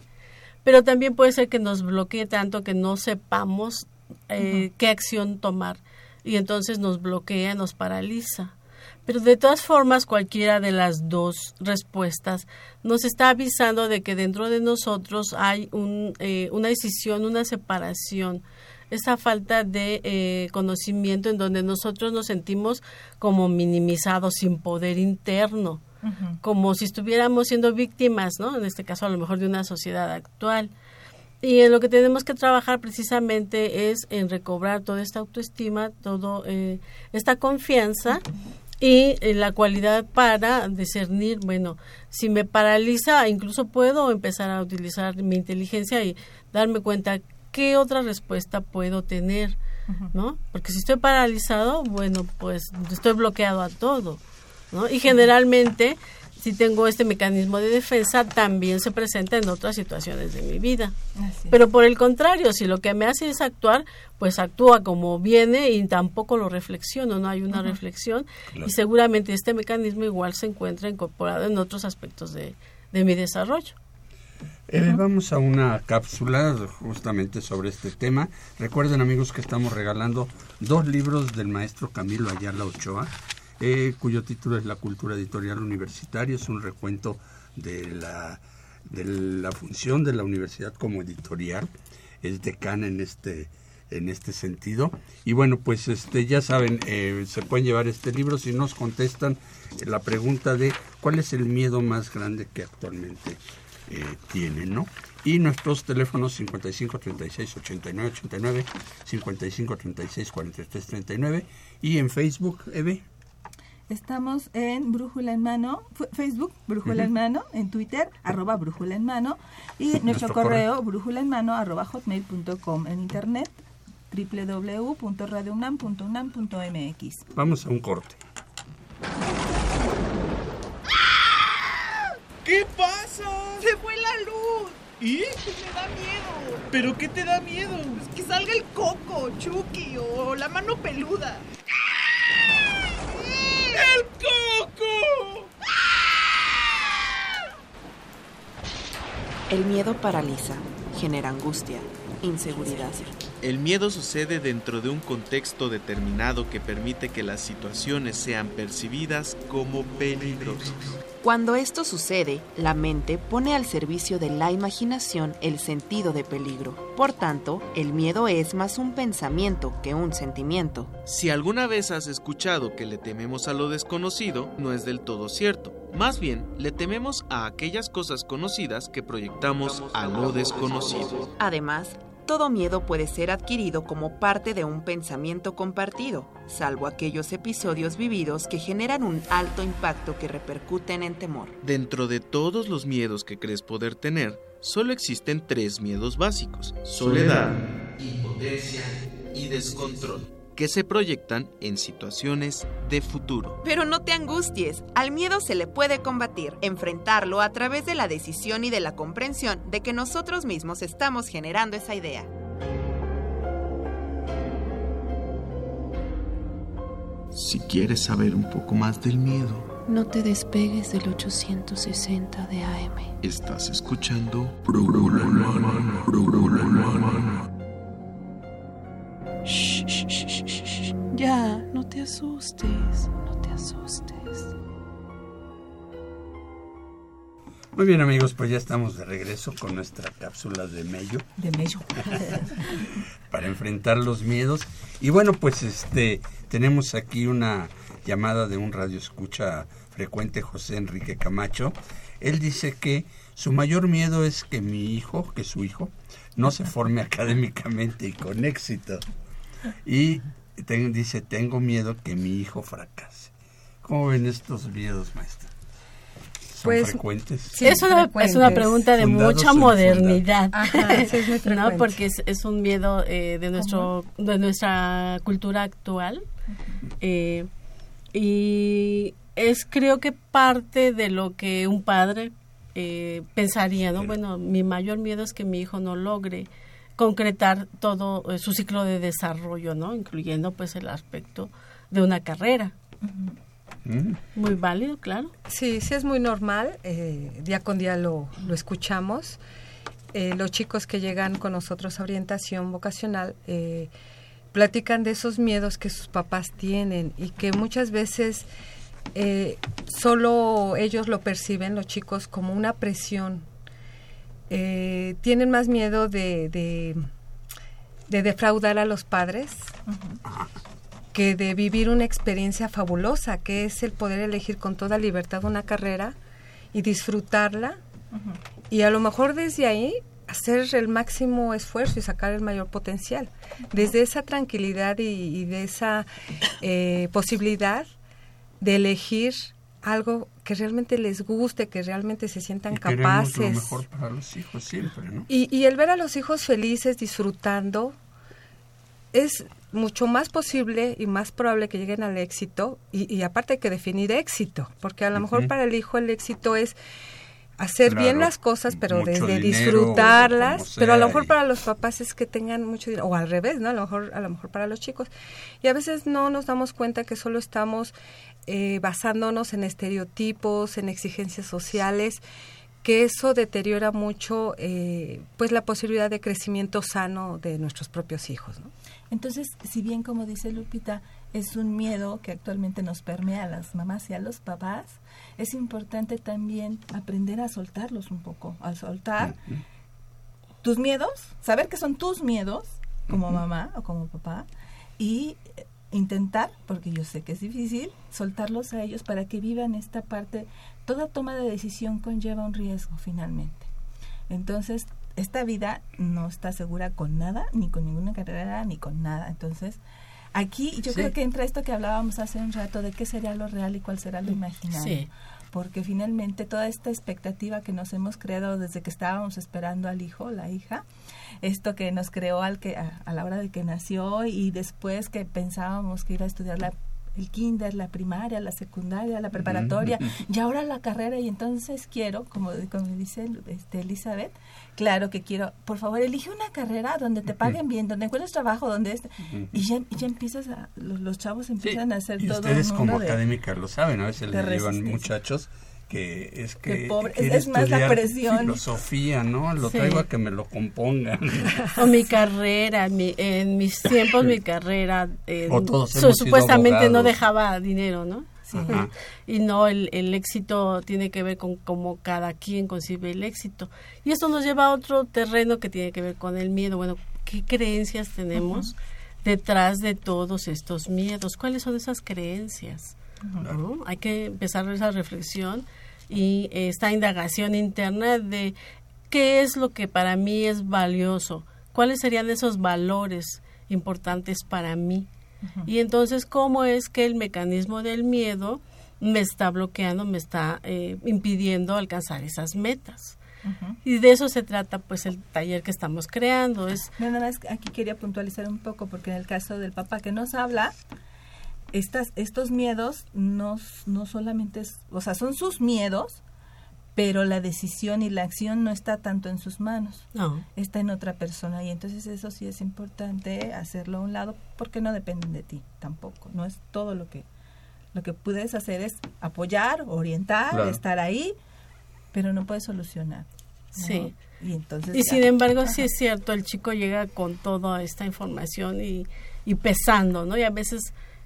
Pero también puede ser que nos bloquee tanto que no sepamos eh, qué acción tomar y entonces nos bloquea, nos paraliza. Pero de todas formas, cualquiera de las dos respuestas nos está avisando de que dentro de nosotros hay un, eh, una decisión, una separación, esa falta de eh, conocimiento en donde nosotros nos sentimos como minimizados, sin poder interno, como si estuviéramos siendo víctimas, ¿no? En este caso, a lo mejor de una sociedad actual. Y en lo que tenemos que trabajar precisamente es en recobrar toda esta autoestima, todo eh, esta confianza y eh, la cualidad para discernir, bueno, si me paraliza, incluso puedo empezar a utilizar mi inteligencia y darme cuenta qué otra respuesta puedo tener, ¿no? Porque si estoy paralizado, bueno, pues estoy bloqueado a todo, ¿no? Y generalmente, si tengo este mecanismo de defensa, también se presenta en otras situaciones de mi vida. Pero por el contrario, si lo que me hace es actuar, pues actúa como viene y tampoco lo reflexiono, no hay una reflexión y seguramente este mecanismo igual se encuentra incorporado en otros aspectos de, de mi desarrollo. Eh, vamos a una cápsula justamente sobre este tema. Recuerden amigos que estamos regalando dos libros del maestro Camilo Ayala Ochoa, eh, cuyo título es La cultura editorial universitaria. Es un recuento de la, de la función de la universidad como editorial. Es decana en este en este sentido y bueno pues este ya saben eh, se pueden llevar este libro si nos contestan eh, la pregunta de cuál es el miedo más grande que actualmente eh, tienen, ¿no? Y nuestros teléfonos 55 36 89 89, 55 36 43 39 y en Facebook, Eve. Estamos en Brújula en Mano, Facebook, Brújula en Mano, en Twitter, arroba Brújula en Mano, y nuestro, Nuestro correo, brújula en mano, arroba hotmail.com, en internet, www.radiounam.unam.mx. Vamos a un corte. ¿Qué pasa? ¡Se fue la luz! ¿Y? Me da miedo. ¿Pero qué te da miedo? Pues que salga el coco, Chucky o la mano peluda. ¡El coco! El miedo paraliza, genera angustia, inseguridad. El miedo sucede dentro de un contexto determinado que permite que las situaciones sean percibidas como peligrosas. Cuando esto sucede, la mente pone al servicio de la imaginación el sentido de peligro. Por tanto, el miedo es más un pensamiento que un sentimiento. Si alguna vez has escuchado que le tememos a lo desconocido, no es del todo cierto. Más bien, le tememos a aquellas cosas conocidas que proyectamos a lo desconocido. Además, todo miedo puede ser adquirido como parte de un pensamiento compartido, salvo aquellos episodios vividos que generan un alto impacto que repercuten en temor. Dentro de todos los miedos que crees poder tener, solo existen tres miedos básicos. Soledad, impotencia y descontrol, que se proyectan en situaciones de futuro. Pero no te angusties, al miedo se le puede combatir, enfrentarlo a través de la decisión y de la comprensión de que nosotros mismos estamos generando esa idea. Si quieres saber un poco más del miedo, No te despegues del 860 de AM. Estás escuchando Ya, no te asustes, no te asustes. Muy bien amigos, pues ya estamos de regreso con nuestra cápsula de mello. De mello. para enfrentar los miedos. Y bueno, pues este tenemos aquí una llamada de un radio escucha frecuente, José Enrique Camacho. Él dice que su mayor miedo es que mi hijo, que su hijo, no se forme académicamente y con éxito. Y ten- dice, tengo miedo que mi hijo fracase. ¿Cómo ven estos miedos, maestra? ¿Son Pues, frecuentes? sí, es, una, es una pregunta de Fundados mucha modernidad, Ajá, sí, es muy ¿no? Porque es, es un miedo eh, de nuestro de nuestra cultura actual eh, y es creo que parte de lo que un padre eh, pensaría, ¿no? Bueno, mi mayor miedo es que mi hijo no logre concretar todo eh, su ciclo de desarrollo, ¿no? Incluyendo pues el aspecto de una carrera. Mm. Muy válido, claro. Sí, sí es muy normal, eh, día con día lo, lo escuchamos. Eh, los chicos que llegan con nosotros a orientación vocacional eh, platican de esos miedos que sus papás tienen y que muchas veces eh, solo ellos lo perciben, los chicos, como una presión. Tienen más miedo de, de, de defraudar a los padres que de vivir una experiencia fabulosa, que es el poder elegir con toda libertad una carrera y disfrutarla y a lo mejor desde ahí hacer el máximo esfuerzo y sacar el mayor potencial. Desde esa tranquilidad y, y de esa eh, posibilidad de elegir algo que realmente les guste, que realmente se sientan Y capaces. lo mejor para los hijos siempre, ¿no? Y, y el ver a los hijos felices, disfrutando, es mucho más posible y más probable que lleguen al éxito. Y, y aparte hay que definir éxito, porque a lo mejor para el hijo el éxito es hacer Claro, bien las cosas, pero desde dinero, disfrutarlas. Pero a lo mejor y- para los papás es que tengan mucho dinero, o al revés, ¿no? A lo mejor, a lo mejor para los chicos. Y a veces no nos damos cuenta que solo estamos eh, basándonos en estereotipos, en exigencias sociales que eso deteriora mucho eh, pues la posibilidad de crecimiento sano de nuestros propios hijos ¿no? Entonces, si bien como dice Lupita, es un miedo que actualmente nos permea a las mamás y a los papás, es importante también aprender a soltarlos un poco, a soltar tus miedos, saber que son tus miedos como mamá o como papá y intentar, porque yo sé que es difícil, soltarlos a ellos para que vivan esta parte. Toda toma de decisión conlleva un riesgo finalmente. Entonces, esta vida no está segura con nada, ni con ninguna carrera, ni con nada. Entonces, aquí yo Sí. creo que entra esto que hablábamos hace un rato de qué sería lo real y cuál será lo imaginario. Sí. Porque finalmente toda esta expectativa que nos hemos creado desde que estábamos esperando al hijo, la hija, esto que nos creó al que a, a la hora de que nació y después que pensábamos que iba a estudiar la el kinder, la primaria, la secundaria, la preparatoria y ahora la carrera y entonces quiero, como, como dice este, Elizabeth, claro que quiero, por favor, elige una carrera donde te paguen bien, donde encuentres trabajo, donde es, y ya, y ya empiezas a, los, los chavos empiezan a hacer Y todo ustedes un como mundo de- académicas lo saben, a veces les llevan muchachos que es que pobre, es más la presión. filosofía, ¿no? Lo Sí. traigo a que me lo compongan. O mi carrera, mi- en mis tiempos mi carrera eh, O todos su- supuestamente no dejaba dinero, ¿no? Sí. Y no, el, el éxito tiene que ver con cómo cada quien concibe el éxito. Y esto nos lleva a otro terreno que tiene que ver con el miedo. Bueno, ¿qué creencias tenemos detrás de todos estos miedos? ¿Cuáles son esas creencias? ¿No? Hay que empezar esa reflexión y esta indagación interna de qué es lo que para mí es valioso, cuáles serían esos valores importantes para mí. Y entonces, ¿cómo es que el mecanismo del miedo me está bloqueando, me está eh, impidiendo alcanzar esas metas? Y de eso se trata pues el taller que estamos creando. Es nada más aquí quería puntualizar un poco porque en el caso del papá que nos habla, estas, estos miedos no, no solamente, es, o sea, son sus miedos, pero la decisión y la acción no está tanto en sus manos, No. está en otra persona y entonces eso sí es importante hacerlo a un lado porque no dependen de ti tampoco, no es todo lo que Lo que puedes hacer es apoyar, orientar, Claro. estar ahí, pero no puedes solucionar. ¿no? Sí. Y entonces Y ya. sin embargo, sí es cierto, el chico llega con toda esta información y, y pesando, ¿no? Y a veces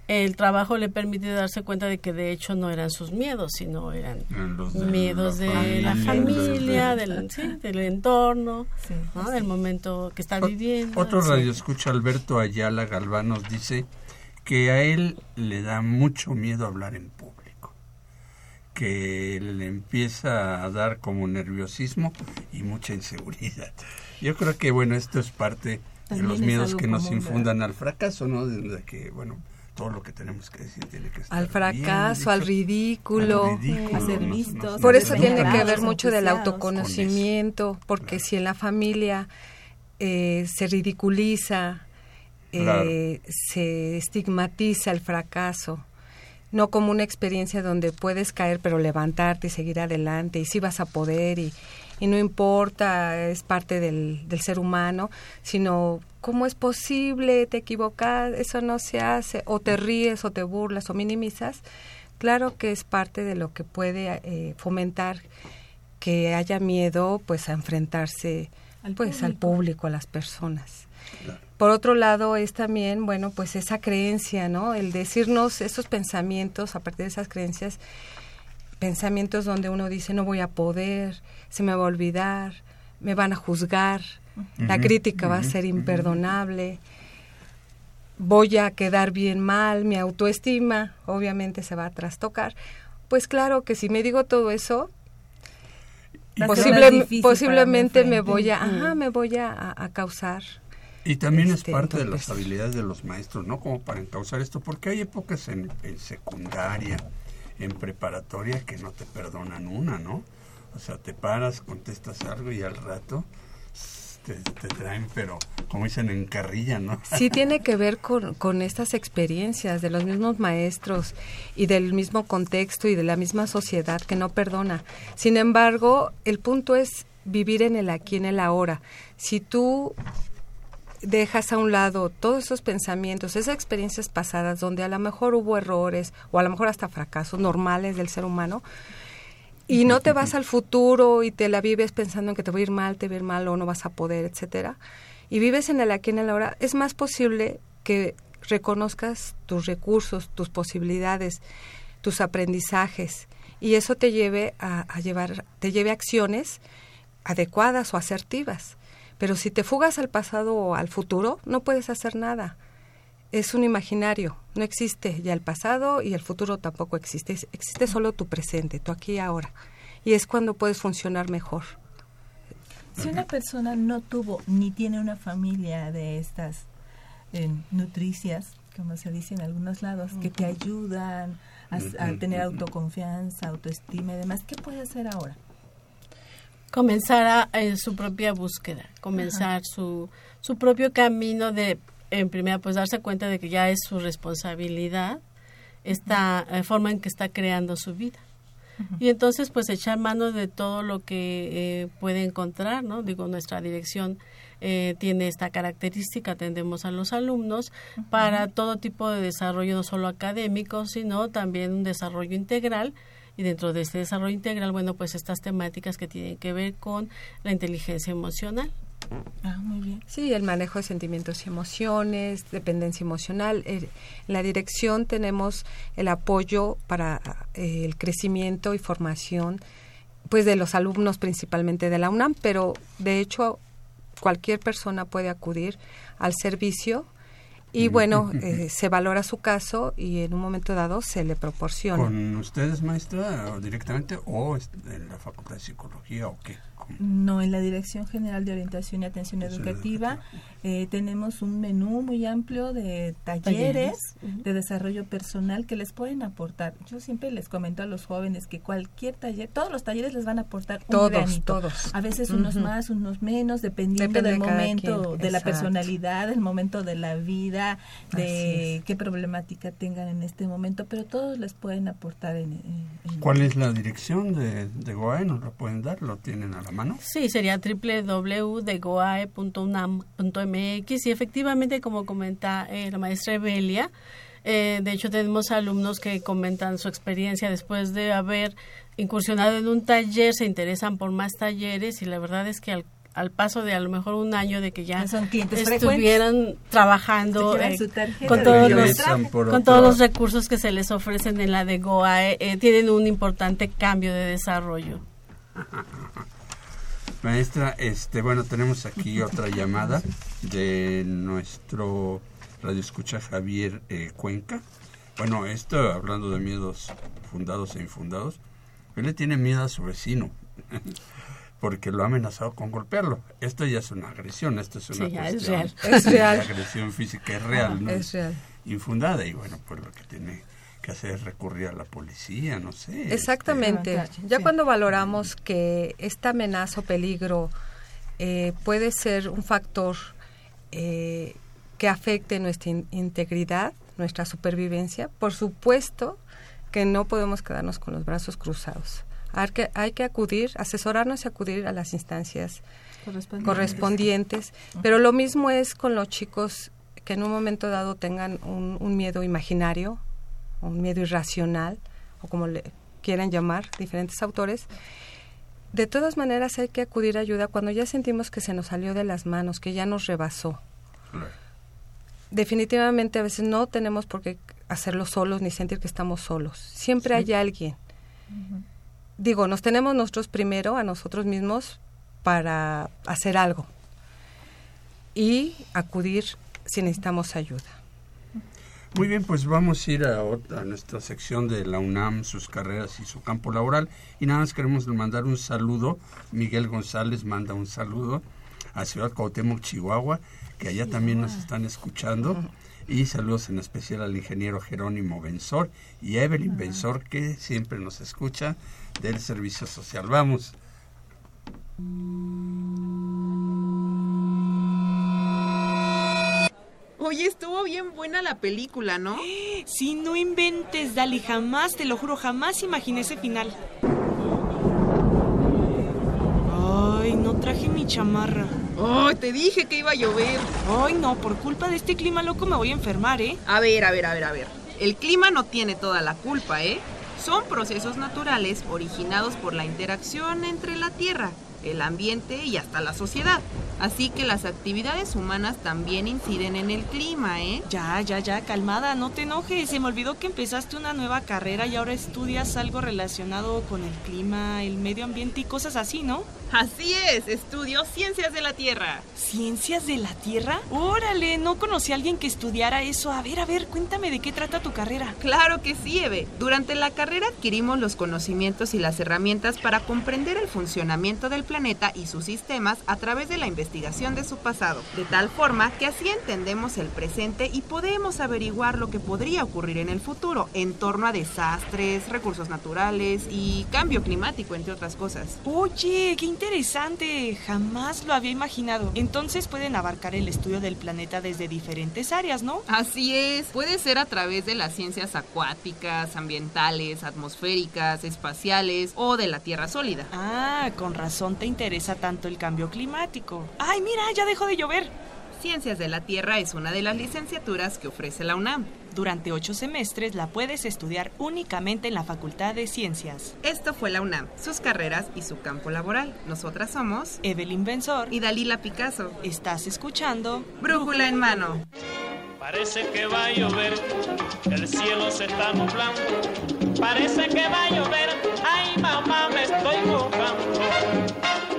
el trabajo le permite darse cuenta de que de hecho no eran sus miedos, sino eran de miedos la de la familia, del- del, sí, del entorno, Sí, ¿no? del momento que está Ot- viviendo. Otro radio escucha Alberto Ayala Galván nos dice que a él le da mucho miedo hablar en público, que le empieza a dar como nerviosismo y mucha inseguridad. Yo creo que bueno, esto es parte de También los miedos que nos infundan al fracaso, ¿no? De que bueno, todo lo que tenemos que decir tiene que estar al fracaso, dicho, al ridículo. al ridículo, a ser nos- vistos, nos- Por eso tiene que ver mucho del autoconocimiento, porque Claro. si en la familia eh, se ridiculiza, eh, Claro. se estigmatiza el fracaso, no como una experiencia donde puedes caer pero levantarte y seguir adelante y sí vas a poder y, y no importa, es parte del, del ser humano, sino cómo es posible, te equivocas, eso no se hace, o te ríes o te burlas o minimizas, claro que es parte de lo que puede eh, fomentar que haya miedo pues a enfrentarse Al pues al público. público, a las personas. Por otro lado es también, bueno, pues esa creencia, ¿no? El decirnos esos pensamientos, a partir de esas creencias, pensamientos donde uno dice no voy a poder, se me va a olvidar, me van a juzgar, la crítica va a ser imperdonable, voy a quedar bien mal, mi autoestima obviamente se va a trastocar. Pues claro que si me digo todo eso, posible- posiblemente me voy a, ajá, me voy a, causar. Y también Este, es parte de las habilidades de los maestros, ¿no? Como para encauzar esto, porque hay épocas en, en secundaria, en preparatoria, que no te perdonan una, ¿no? O sea, te paras, contestas algo y al rato te, traen, pero como dicen, en carrilla, ¿no? Sí tiene que ver con, con estas experiencias de los mismos maestros y del mismo contexto y de la misma sociedad que no perdona. Sin embargo, el punto es vivir en el aquí, en el ahora. Si tú dejas a un lado todos esos pensamientos, esas experiencias pasadas donde a lo mejor hubo errores o a lo mejor hasta fracasos normales del ser humano, y no te vas al futuro y te la vives pensando en que te va a ir mal, te va a ir mal o no vas a poder, etcétera, y vives en el aquí, en el ahora, es más posible que reconozcas tus recursos, tus posibilidades, tus aprendizajes, y eso te lleve a, a llevar, te lleve a acciones adecuadas o asertivas. Pero si te fugas al pasado o al futuro, no puedes hacer nada. Es un imaginario, no existe ya el pasado y el futuro tampoco existe. Existe solo tu presente, tu aquí y ahora. Y es cuando puedes funcionar mejor. Si una persona no tuvo ni tiene una familia de estas eh, nutricias, como se dice en algunos lados, que te ayudan a, a tener autoconfianza, autoestima y demás, ¿qué puede hacer ahora? comenzar a, en su propia búsqueda, comenzar su, su propio camino de, en primera, pues darse cuenta de que ya es su responsabilidad esta eh, forma en que está creando su vida. Y entonces, pues echar mano de todo lo que eh, puede encontrar, ¿no? Digo, nuestra dirección eh, tiene esta característica, atendemos a los alumnos para todo tipo de desarrollo, no solo académico, sino también un desarrollo integral. Y dentro de este desarrollo integral, bueno, pues estas temáticas que tienen que ver con la inteligencia emocional. Ah. Sí, el manejo de sentimientos y emociones, dependencia emocional. Eh, en la dirección tenemos el apoyo para eh, el crecimiento y formación pues de los alumnos principalmente de la UNAM, pero de hecho cualquier persona puede acudir al servicio y bueno, eh, se valora su caso y en un momento dado se le proporciona. ¿Con ustedes, maestra, o directamente, o en la Facultad de Psicología, o qué? ¿Cómo? No, en la Dirección General de Orientación y Atención Educativa eh, tenemos un menú muy amplio de talleres, de desarrollo personal que les pueden aportar. Yo siempre les comento a los jóvenes que cualquier taller, todos los talleres les van a aportar un Todos, granito. todos. A veces unos más, unos menos, dependiendo Depende del de momento, quien, de la personalidad, del momento de la vida, De qué problemática tengan en este momento, pero todos les pueden aportar en... en- en- ¿Cuál es la dirección de, de GOAE? ¿Nos lo pueden dar? ¿Lo tienen a la mano? Sí, sería www.degoae.unam.mx y efectivamente, como comenta eh, la maestra Evelia, Eh, de hecho, tenemos alumnos que comentan su experiencia después de haber incursionado en un taller, se interesan por más talleres y la verdad es que al, al paso de a lo mejor un año de que ya estuvieran trabajando eh, con todos los con todos los recursos que se les ofrecen en la de GOA, eh, eh, tienen un importante cambio de desarrollo. Maestra, este, bueno, tenemos aquí otra llamada de nuestro radio escucha Javier eh, Cuenca. Bueno, esto hablando de miedos fundados e infundados, él le tiene miedo a su vecino porque lo ha amenazado con golpearlo. Esto ya es una agresión, esto es una Sí, ya es real. Es real. agresión física, es real, ¿no? Es real. infundada y bueno, pues lo que tiene que hacer es recurrir a la policía, no sé. Exactamente. este, Ya cuando valoramos que esta amenaza o peligro eh, puede ser un factor eh, que afecte nuestra in- integridad, nuestra supervivencia, por supuesto que no podemos quedarnos con los brazos cruzados. Hay que, hay que acudir, asesorarnos y acudir a las instancias Correspondientes. correspondientes. Pero lo mismo es con los chicos que en un momento dado tengan un, un miedo imaginario, un miedo irracional, o como le quieran llamar diferentes autores. De todas maneras hay que acudir a ayuda cuando ya sentimos que se nos salió de las manos, que ya nos rebasó. Definitivamente a veces no tenemos por qué hacerlo solos ni sentir que estamos solos. Siempre hay alguien. Digo, nos tenemos nosotros primero a nosotros mismos para hacer algo y acudir si necesitamos ayuda. Muy bien, pues vamos a ir a, otra- a nuestra sección de la UNAM, sus carreras y su campo laboral. Y nada más queremos mandar un saludo. Miguel González manda un saludo a Ciudad Cuauhtémoc, Chihuahua, que allá también nos están escuchando. Y saludos en especial al ingeniero Jerónimo Benzor y a Evelyn Benzor, que siempre nos escucha del Servicio Social. Vamos. Oye, estuvo bien buena la película, ¿no? Si no inventes, Dali, jamás, te lo juro, jamás imaginé ese final. Ay, no traje mi chamarra. Ay, te dije que iba a llover. Ay, no, por culpa de este clima loco me voy a enfermar, ¿eh? A ver, a ver, a ver, a ver. El clima no tiene toda la culpa, ¿eh? Son procesos naturales originados por la interacción entre la Tierra, el ambiente y hasta la sociedad. Así que las actividades humanas también inciden en el clima, ¿eh? Ya, ya, ya, calmada, no te enojes. Se me olvidó que empezaste una nueva carrera y ahora estudias algo relacionado con el clima, el medio ambiente y cosas así, ¿no? Así es, estudio ciencias de la Tierra. ¿Ciencias de la Tierra? Órale, no conocí a alguien que estudiara eso. A ver, a ver, cuéntame de qué trata tu carrera. Claro que sí, Eve. Durante la carrera adquirimos los conocimientos y las herramientas para comprender el funcionamiento del planeta y sus sistemas a través de la investigación de su pasado, de tal forma que así entendemos el presente y podemos averiguar lo que podría ocurrir en el futuro en torno a desastres, recursos naturales y cambio climático, entre otras cosas. Oye, qué interesante. Jamás lo había imaginado. Entonces pueden abarcar el estudio del planeta desde diferentes áreas, ¿no? Así es, puede ser a través de las ciencias acuáticas, ambientales, atmosféricas, espaciales o de la Tierra sólida. Ah, con razón te interesa tanto el cambio climático. Ay, mira, ya dejó de llover. Ciencias de la Tierra es una de las licenciaturas que ofrece la UNAM. Durante ocho semestres la puedes estudiar únicamente en la Facultad de Ciencias. Esto fue la UNAM, sus carreras y su campo laboral. Nosotras somos Evelyn Benzor y Dalila Picasso. Estás escuchando Brújula en mano. Parece que va a llover, el cielo se está nublando. Parece que va a llover, ay mamá me estoy mojando.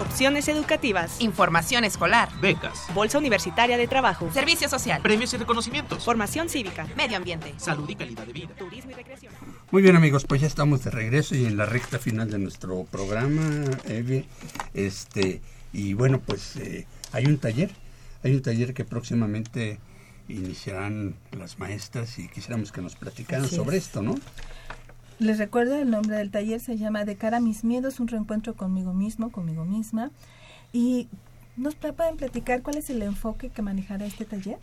Opciones educativas. Información escolar, Becas, Bolsa Universitaria de Trabajo. servicio social, premios y reconocimientos, Formación cívica. medio ambiente. salud y calidad de vida. Turismo y recreación. Muy bien amigos, pues ya estamos de regreso y en la recta final de nuestro programa, Eve. Este, y bueno, pues eh, hay un taller, Hay un taller que próximamente iniciarán las maestras y quisiéramos que nos platicaran Así sobre es. esto, ¿no? Les recuerdo el nombre del taller, se llama De cara a mis miedos, un reencuentro conmigo mismo, conmigo misma. Y nos pueden platicar cuál es el enfoque que manejará este taller.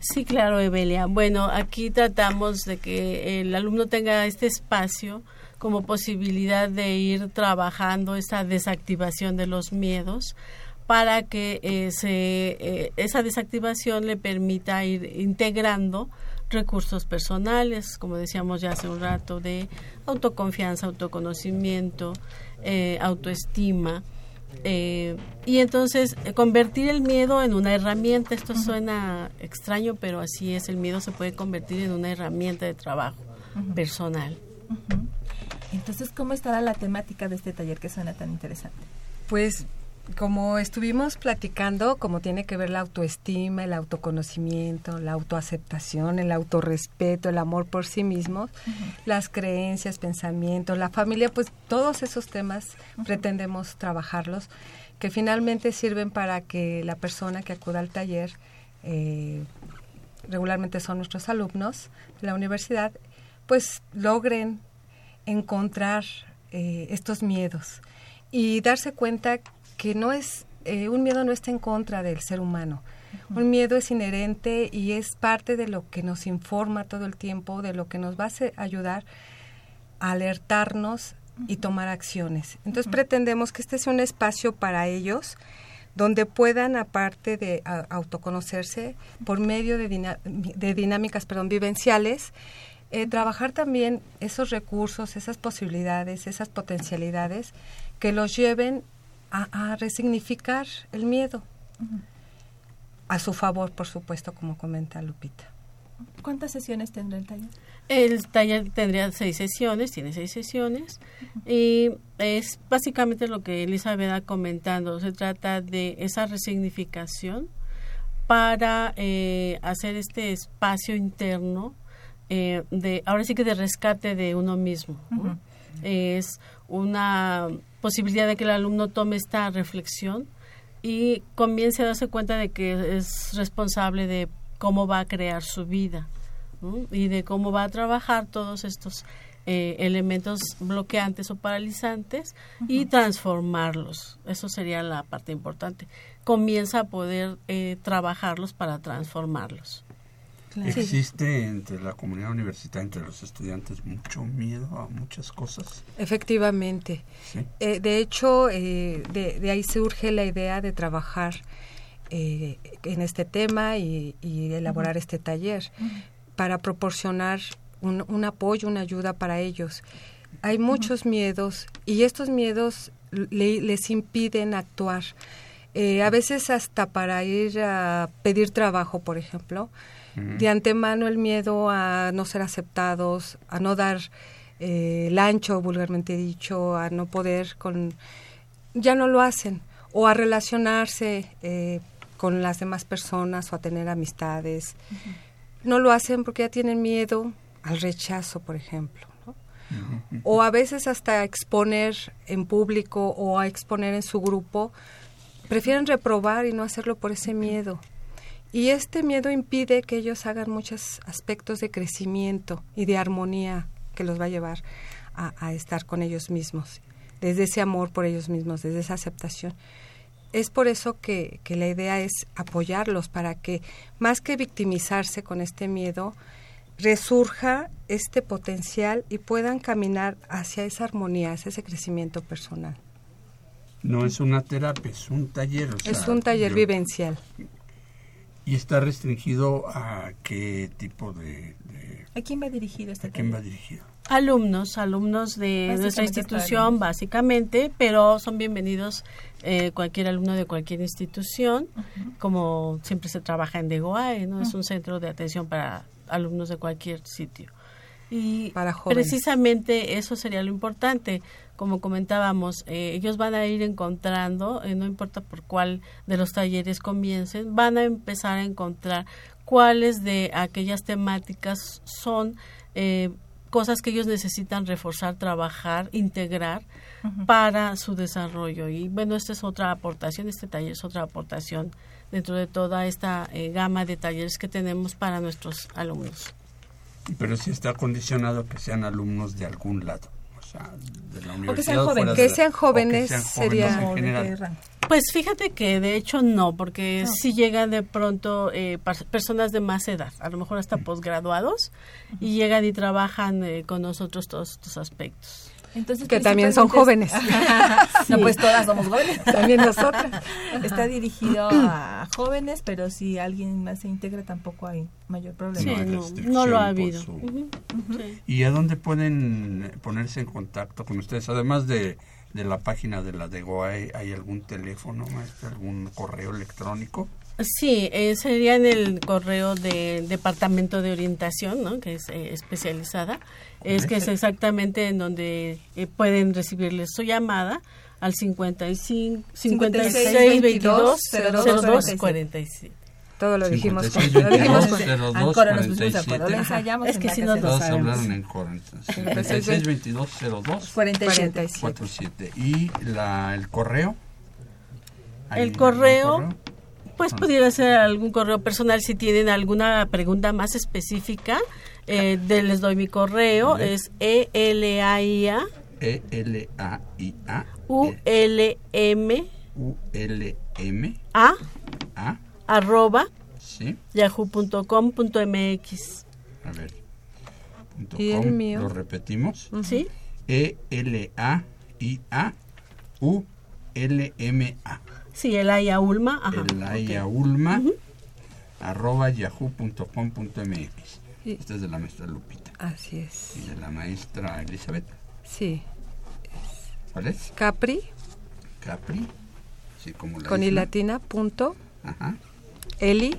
Sí, claro, Evelia. Bueno, aquí tratamos de que el alumno tenga este espacio como posibilidad de ir trabajando esa desactivación de los miedos para que eh, eh, esa desactivación le permita ir integrando recursos personales, como decíamos ya hace un rato, de autoconfianza, autoconocimiento, eh, autoestima. Eh, y entonces eh, convertir el miedo en una herramienta, esto suena extraño, pero así es, el miedo se puede convertir en una herramienta de trabajo personal. Entonces, ¿cómo estará la temática de este taller que suena tan interesante? Pues como estuvimos platicando, como tiene que ver la autoestima, el autoconocimiento, la autoaceptación, el autorrespeto, el amor por sí mismos, las creencias, pensamientos, la familia, pues todos esos temas pretendemos trabajarlos, que finalmente sirven para que la persona que acuda al taller, eh, regularmente son nuestros alumnos de la universidad, pues logren encontrar eh, estos miedos y darse cuenta que no es eh, un miedo no está en contra del ser humano. Un miedo es inherente y es parte de lo que nos informa todo el tiempo, de lo que nos va a ayudar a alertarnos y tomar acciones. Entonces pretendemos que este sea un espacio para ellos donde puedan, aparte de a- autoconocerse, por medio de, de dinámicas perdón, vivenciales, eh, trabajar también esos recursos, esas posibilidades, esas potencialidades que los lleven a, a resignificar el miedo. A su favor, por supuesto, como comenta Lupita. ¿Cuántas sesiones tendrá el taller? El taller tendría seis sesiones, tiene seis sesiones y es básicamente lo que Elizabeth ha comentando. Se trata de esa resignificación para eh, hacer este espacio interno eh, de, ahora sí que de rescate de uno mismo. ¿no? Es una posibilidad de que el alumno tome esta reflexión y comience a darse cuenta de que es responsable de cómo va a crear su vida ¿no? y de cómo va a trabajar todos estos eh, elementos bloqueantes o paralizantes y transformarlos. Eso sería la parte importante. Comienza a poder eh, trabajarlos para transformarlos. ¿Existe entre la comunidad universitaria, entre los estudiantes, mucho miedo a muchas cosas? Efectivamente. Sí. Eh, de hecho, eh, de, de ahí surge la idea de trabajar eh, en este tema y, y elaborar este taller para proporcionar un, un apoyo, una ayuda para ellos. Hay muchos miedos y estos miedos le- les impiden actuar. Eh, a veces hasta para ir a pedir trabajo, por ejemplo, de antemano el miedo a no ser aceptados, a no dar eh, el ancho, vulgarmente dicho, a no poder con... ya no lo hacen, o a relacionarse eh, con las demás personas o a tener amistades. No lo hacen porque ya tienen miedo al rechazo, por ejemplo. ¿no? O a veces hasta exponer en público o a exponer en su grupo, prefieren reprobar y no hacerlo por ese miedo. Y este miedo impide que ellos hagan muchos aspectos de crecimiento y de armonía que los va a llevar a, a estar con ellos mismos, desde ese amor por ellos mismos, desde esa aceptación. Es por eso que, que la idea es apoyarlos para que, más que victimizarse con este miedo, resurja este potencial y puedan caminar hacia esa armonía, hacia ese crecimiento personal. No es una terapia, es un taller. o es un taller yo- vivencial. ¿Y está restringido a qué tipo de... de- ¿A quién va dirigido este ¿A quién va dirigido? Alumnos, alumnos de nuestra institución, básicamente, pero son bienvenidos eh, cualquier alumno de cualquier institución, como siempre se trabaja en DEGOAE, ¿no? Es un centro de atención para alumnos de cualquier sitio. Y Para jóvenes. precisamente eso sería lo importante. Como comentábamos, eh, ellos van a ir encontrando, eh, no importa por cuál de los talleres comiencen, van a empezar a encontrar cuáles de aquellas temáticas son eh, cosas que ellos necesitan reforzar, trabajar, integrar para su desarrollo. Y bueno, esta es otra aportación, este taller es otra aportación dentro de toda esta eh, gama de talleres que tenemos para nuestros alumnos. Pero si está condicionado que sean alumnos de algún lado, sea, de la universidad. que sean o de Que sean que jóvenes sería- jóvenes en general. Pues fíjate que de hecho no, porque No. si llegan de pronto eh, personas de más edad, a lo mejor hasta posgraduados, y llegan y trabajan eh, con nosotros todos estos aspectos. Entonces, Que también son jóvenes. no, Sí. pues todas somos jóvenes. También nosotras. Está dirigido a jóvenes, pero si alguien más se integra tampoco hay mayor problema. No hay no, no lo ha habido. su- sí. ¿Y a dónde pueden ponerse en contacto con ustedes? Además de, de la página de la de GOAE, ¿hay algún teléfono, maestra, algún correo electrónico? Sí, eh, sería en el correo del Departamento de Orientación, ¿no? que es eh, especializada. Es que es exactamente en donde eh, pueden recibirles su llamada al 55 56 22 02 47. Todo lo dijimos. 56, lo dijimos 22, con- 02, Ahora nos pusimos de 47. acuerdo, lo ensayamos Es en que la si no sabemos. hablaron en coro. entonces. 56, 56 22 02 47. 47. ¿Y la, el correo? ¿Hay El correo, pues Ah. pudiera ser algún correo personal si tienen alguna pregunta más específica. Eh, de- les doy mi correo, Vale. es E elaia E-L-A-I-A ulm U-L-M a A arroba Sí, yahoo.com.mx. a ver. punto ¿Y el com, mío? Lo repetimos. ¿Sí? E-L-A-I-A-U-L-M-A. Sí, Elaya Ulma. Ajá. Elaya Ulma arroba yahoo.com.mx. Esta es de la maestra Lupita Así es. y de la maestra Elizabeth. Sí. ¿Cuál es? Capri Capri. Sí, como la con isla. punto Ajá. Eli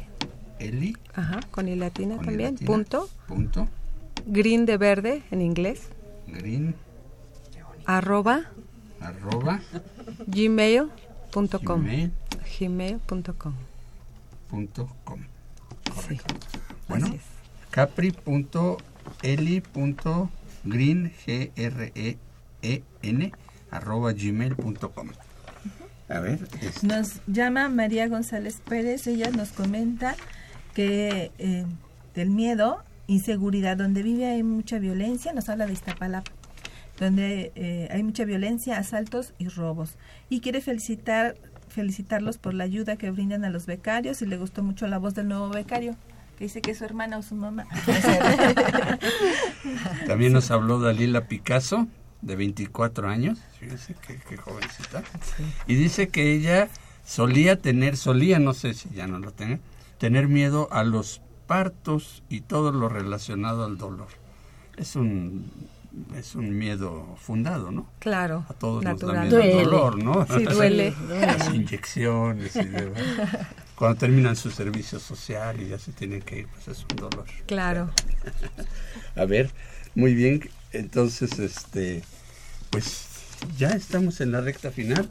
Eli. ajá con i latina con i también punto Punto. green de verde en inglés Green. arroba Arroba. gmail.com Gmail. gmail.com punto com. sí. Bueno, capri.eli.green, g r e e n arroba gmail.com. A ver, este, Nos llama María González Pérez, ella nos comenta que eh, del miedo, inseguridad, donde vive hay mucha violencia, nos habla de Iztapalapa, donde eh, hay mucha violencia, asaltos y robos. Y quiere felicitar felicitarlos por la ayuda que brindan a los becarios y le gustó mucho la voz del nuevo becario, que dice que es su hermana o su mamá. también nos habló Dalila Picasso, de 24 años, fíjese qué, qué jovencita, y dice que ella solía tener, solía, no sé si ya no lo tiene, tener miedo a los partos y todo lo relacionado al dolor. Es un es un miedo fundado, ¿no? claro A todos nos da natural miedo el Duele. dolor, ¿no? Sí, duele. Las inyecciones y demás. Cuando terminan su servicio social y ya se tienen que ir, pues es un dolor. claro A ver, muy bien. Entonces, este, pues ya estamos en la recta final.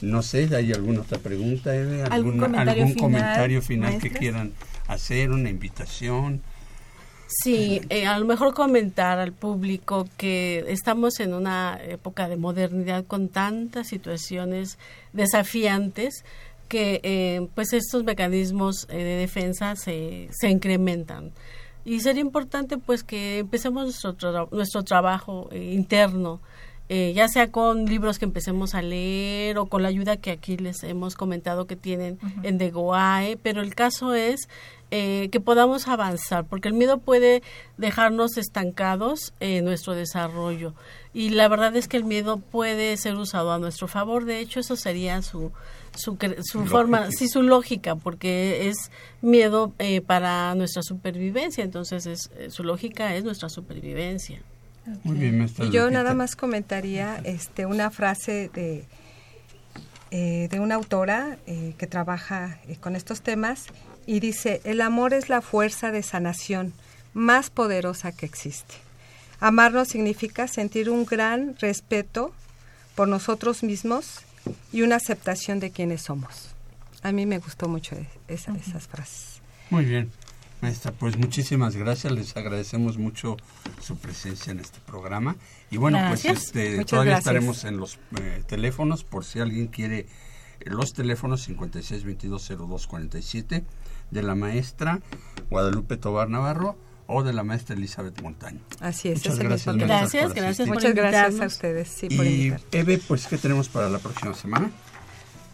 No sé, ¿hay alguna otra pregunta, Eve? ¿Algún ¿Alguna- comentario algún final, comentario final que quieran hacer? ¿Una invitación? Sí, eh, a lo mejor comentar al público que estamos en una época de modernidad con tantas situaciones desafiantes que eh, pues estos mecanismos eh, de defensa se, se incrementan. Y sería importante pues que empecemos nuestro, tra- nuestro trabajo eh, interno, eh, ya sea con libros que empecemos a leer o con la ayuda que aquí les hemos comentado que tienen en Degoae, pero el caso es eh, que podamos avanzar, porque el miedo puede dejarnos estancados en nuestro desarrollo. Y la verdad es que el miedo puede ser usado a nuestro favor, de hecho eso sería su, su, cre- su Lógica. forma, sí, su lógica, porque es miedo eh, para nuestra supervivencia, entonces es, eh, su lógica es nuestra supervivencia. Muy bien, maestra Y yo Lupita. nada más comentaría este, una frase de, eh, de una autora eh, que trabaja eh, con estos temas y dice, el amor es la fuerza de sanación más poderosa que existe. Amarnos significa sentir un gran respeto por nosotros mismos y una aceptación de quienes somos. A mí me gustó mucho esa- esas frases. Muy bien. Maestra, pues muchísimas gracias, les agradecemos mucho su presencia en este programa. Y bueno, pues este, todavía gracias. estaremos en los eh, teléfonos por si alguien quiere eh, los teléfonos 56220247 de la maestra Guadalupe Tobar Navarro o de la maestra Elizabeth Montaño. Así es, Muchas es gracias, gracias, gracias por Muchas gracias a ustedes sí, por Y Eve, pues ¿qué tenemos para la próxima semana?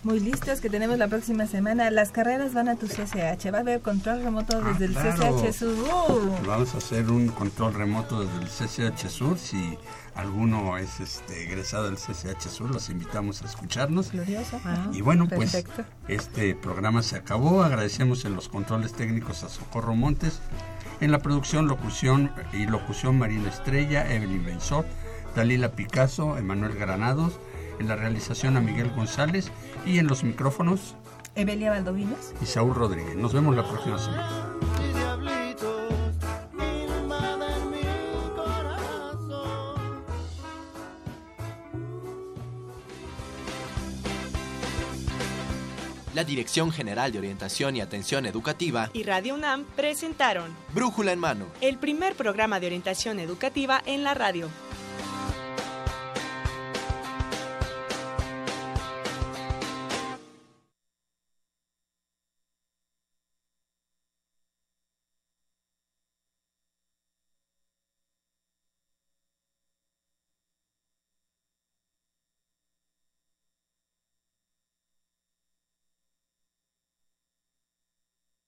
Muy listos que tenemos la próxima semana. Las carreras van a tu CCH. Va a haber control remoto Ah, desde el. CCH Sur. ¡Uh! Vamos a hacer un control remoto desde el CCH Sur. Si alguno es este, egresado del CCH Sur, los invitamos a escucharnos. Glorioso. Y bueno, pues este programa se acabó. Agradecemos en los controles técnicos a Socorro Montes. En la producción, locución y locución Marina Estrella, Evelyn Benzor, Dalila Picasso, Emanuel Granados. En la realización a Miguel González y en los micrófonos Evelia Valdovinos. y Saúl Rodríguez. Nos vemos la próxima semana. La Dirección General de Orientación y Atención Educativa, Y Radio UNAM presentaron Brújula en Mano. el primer programa de orientación educativa en la radio.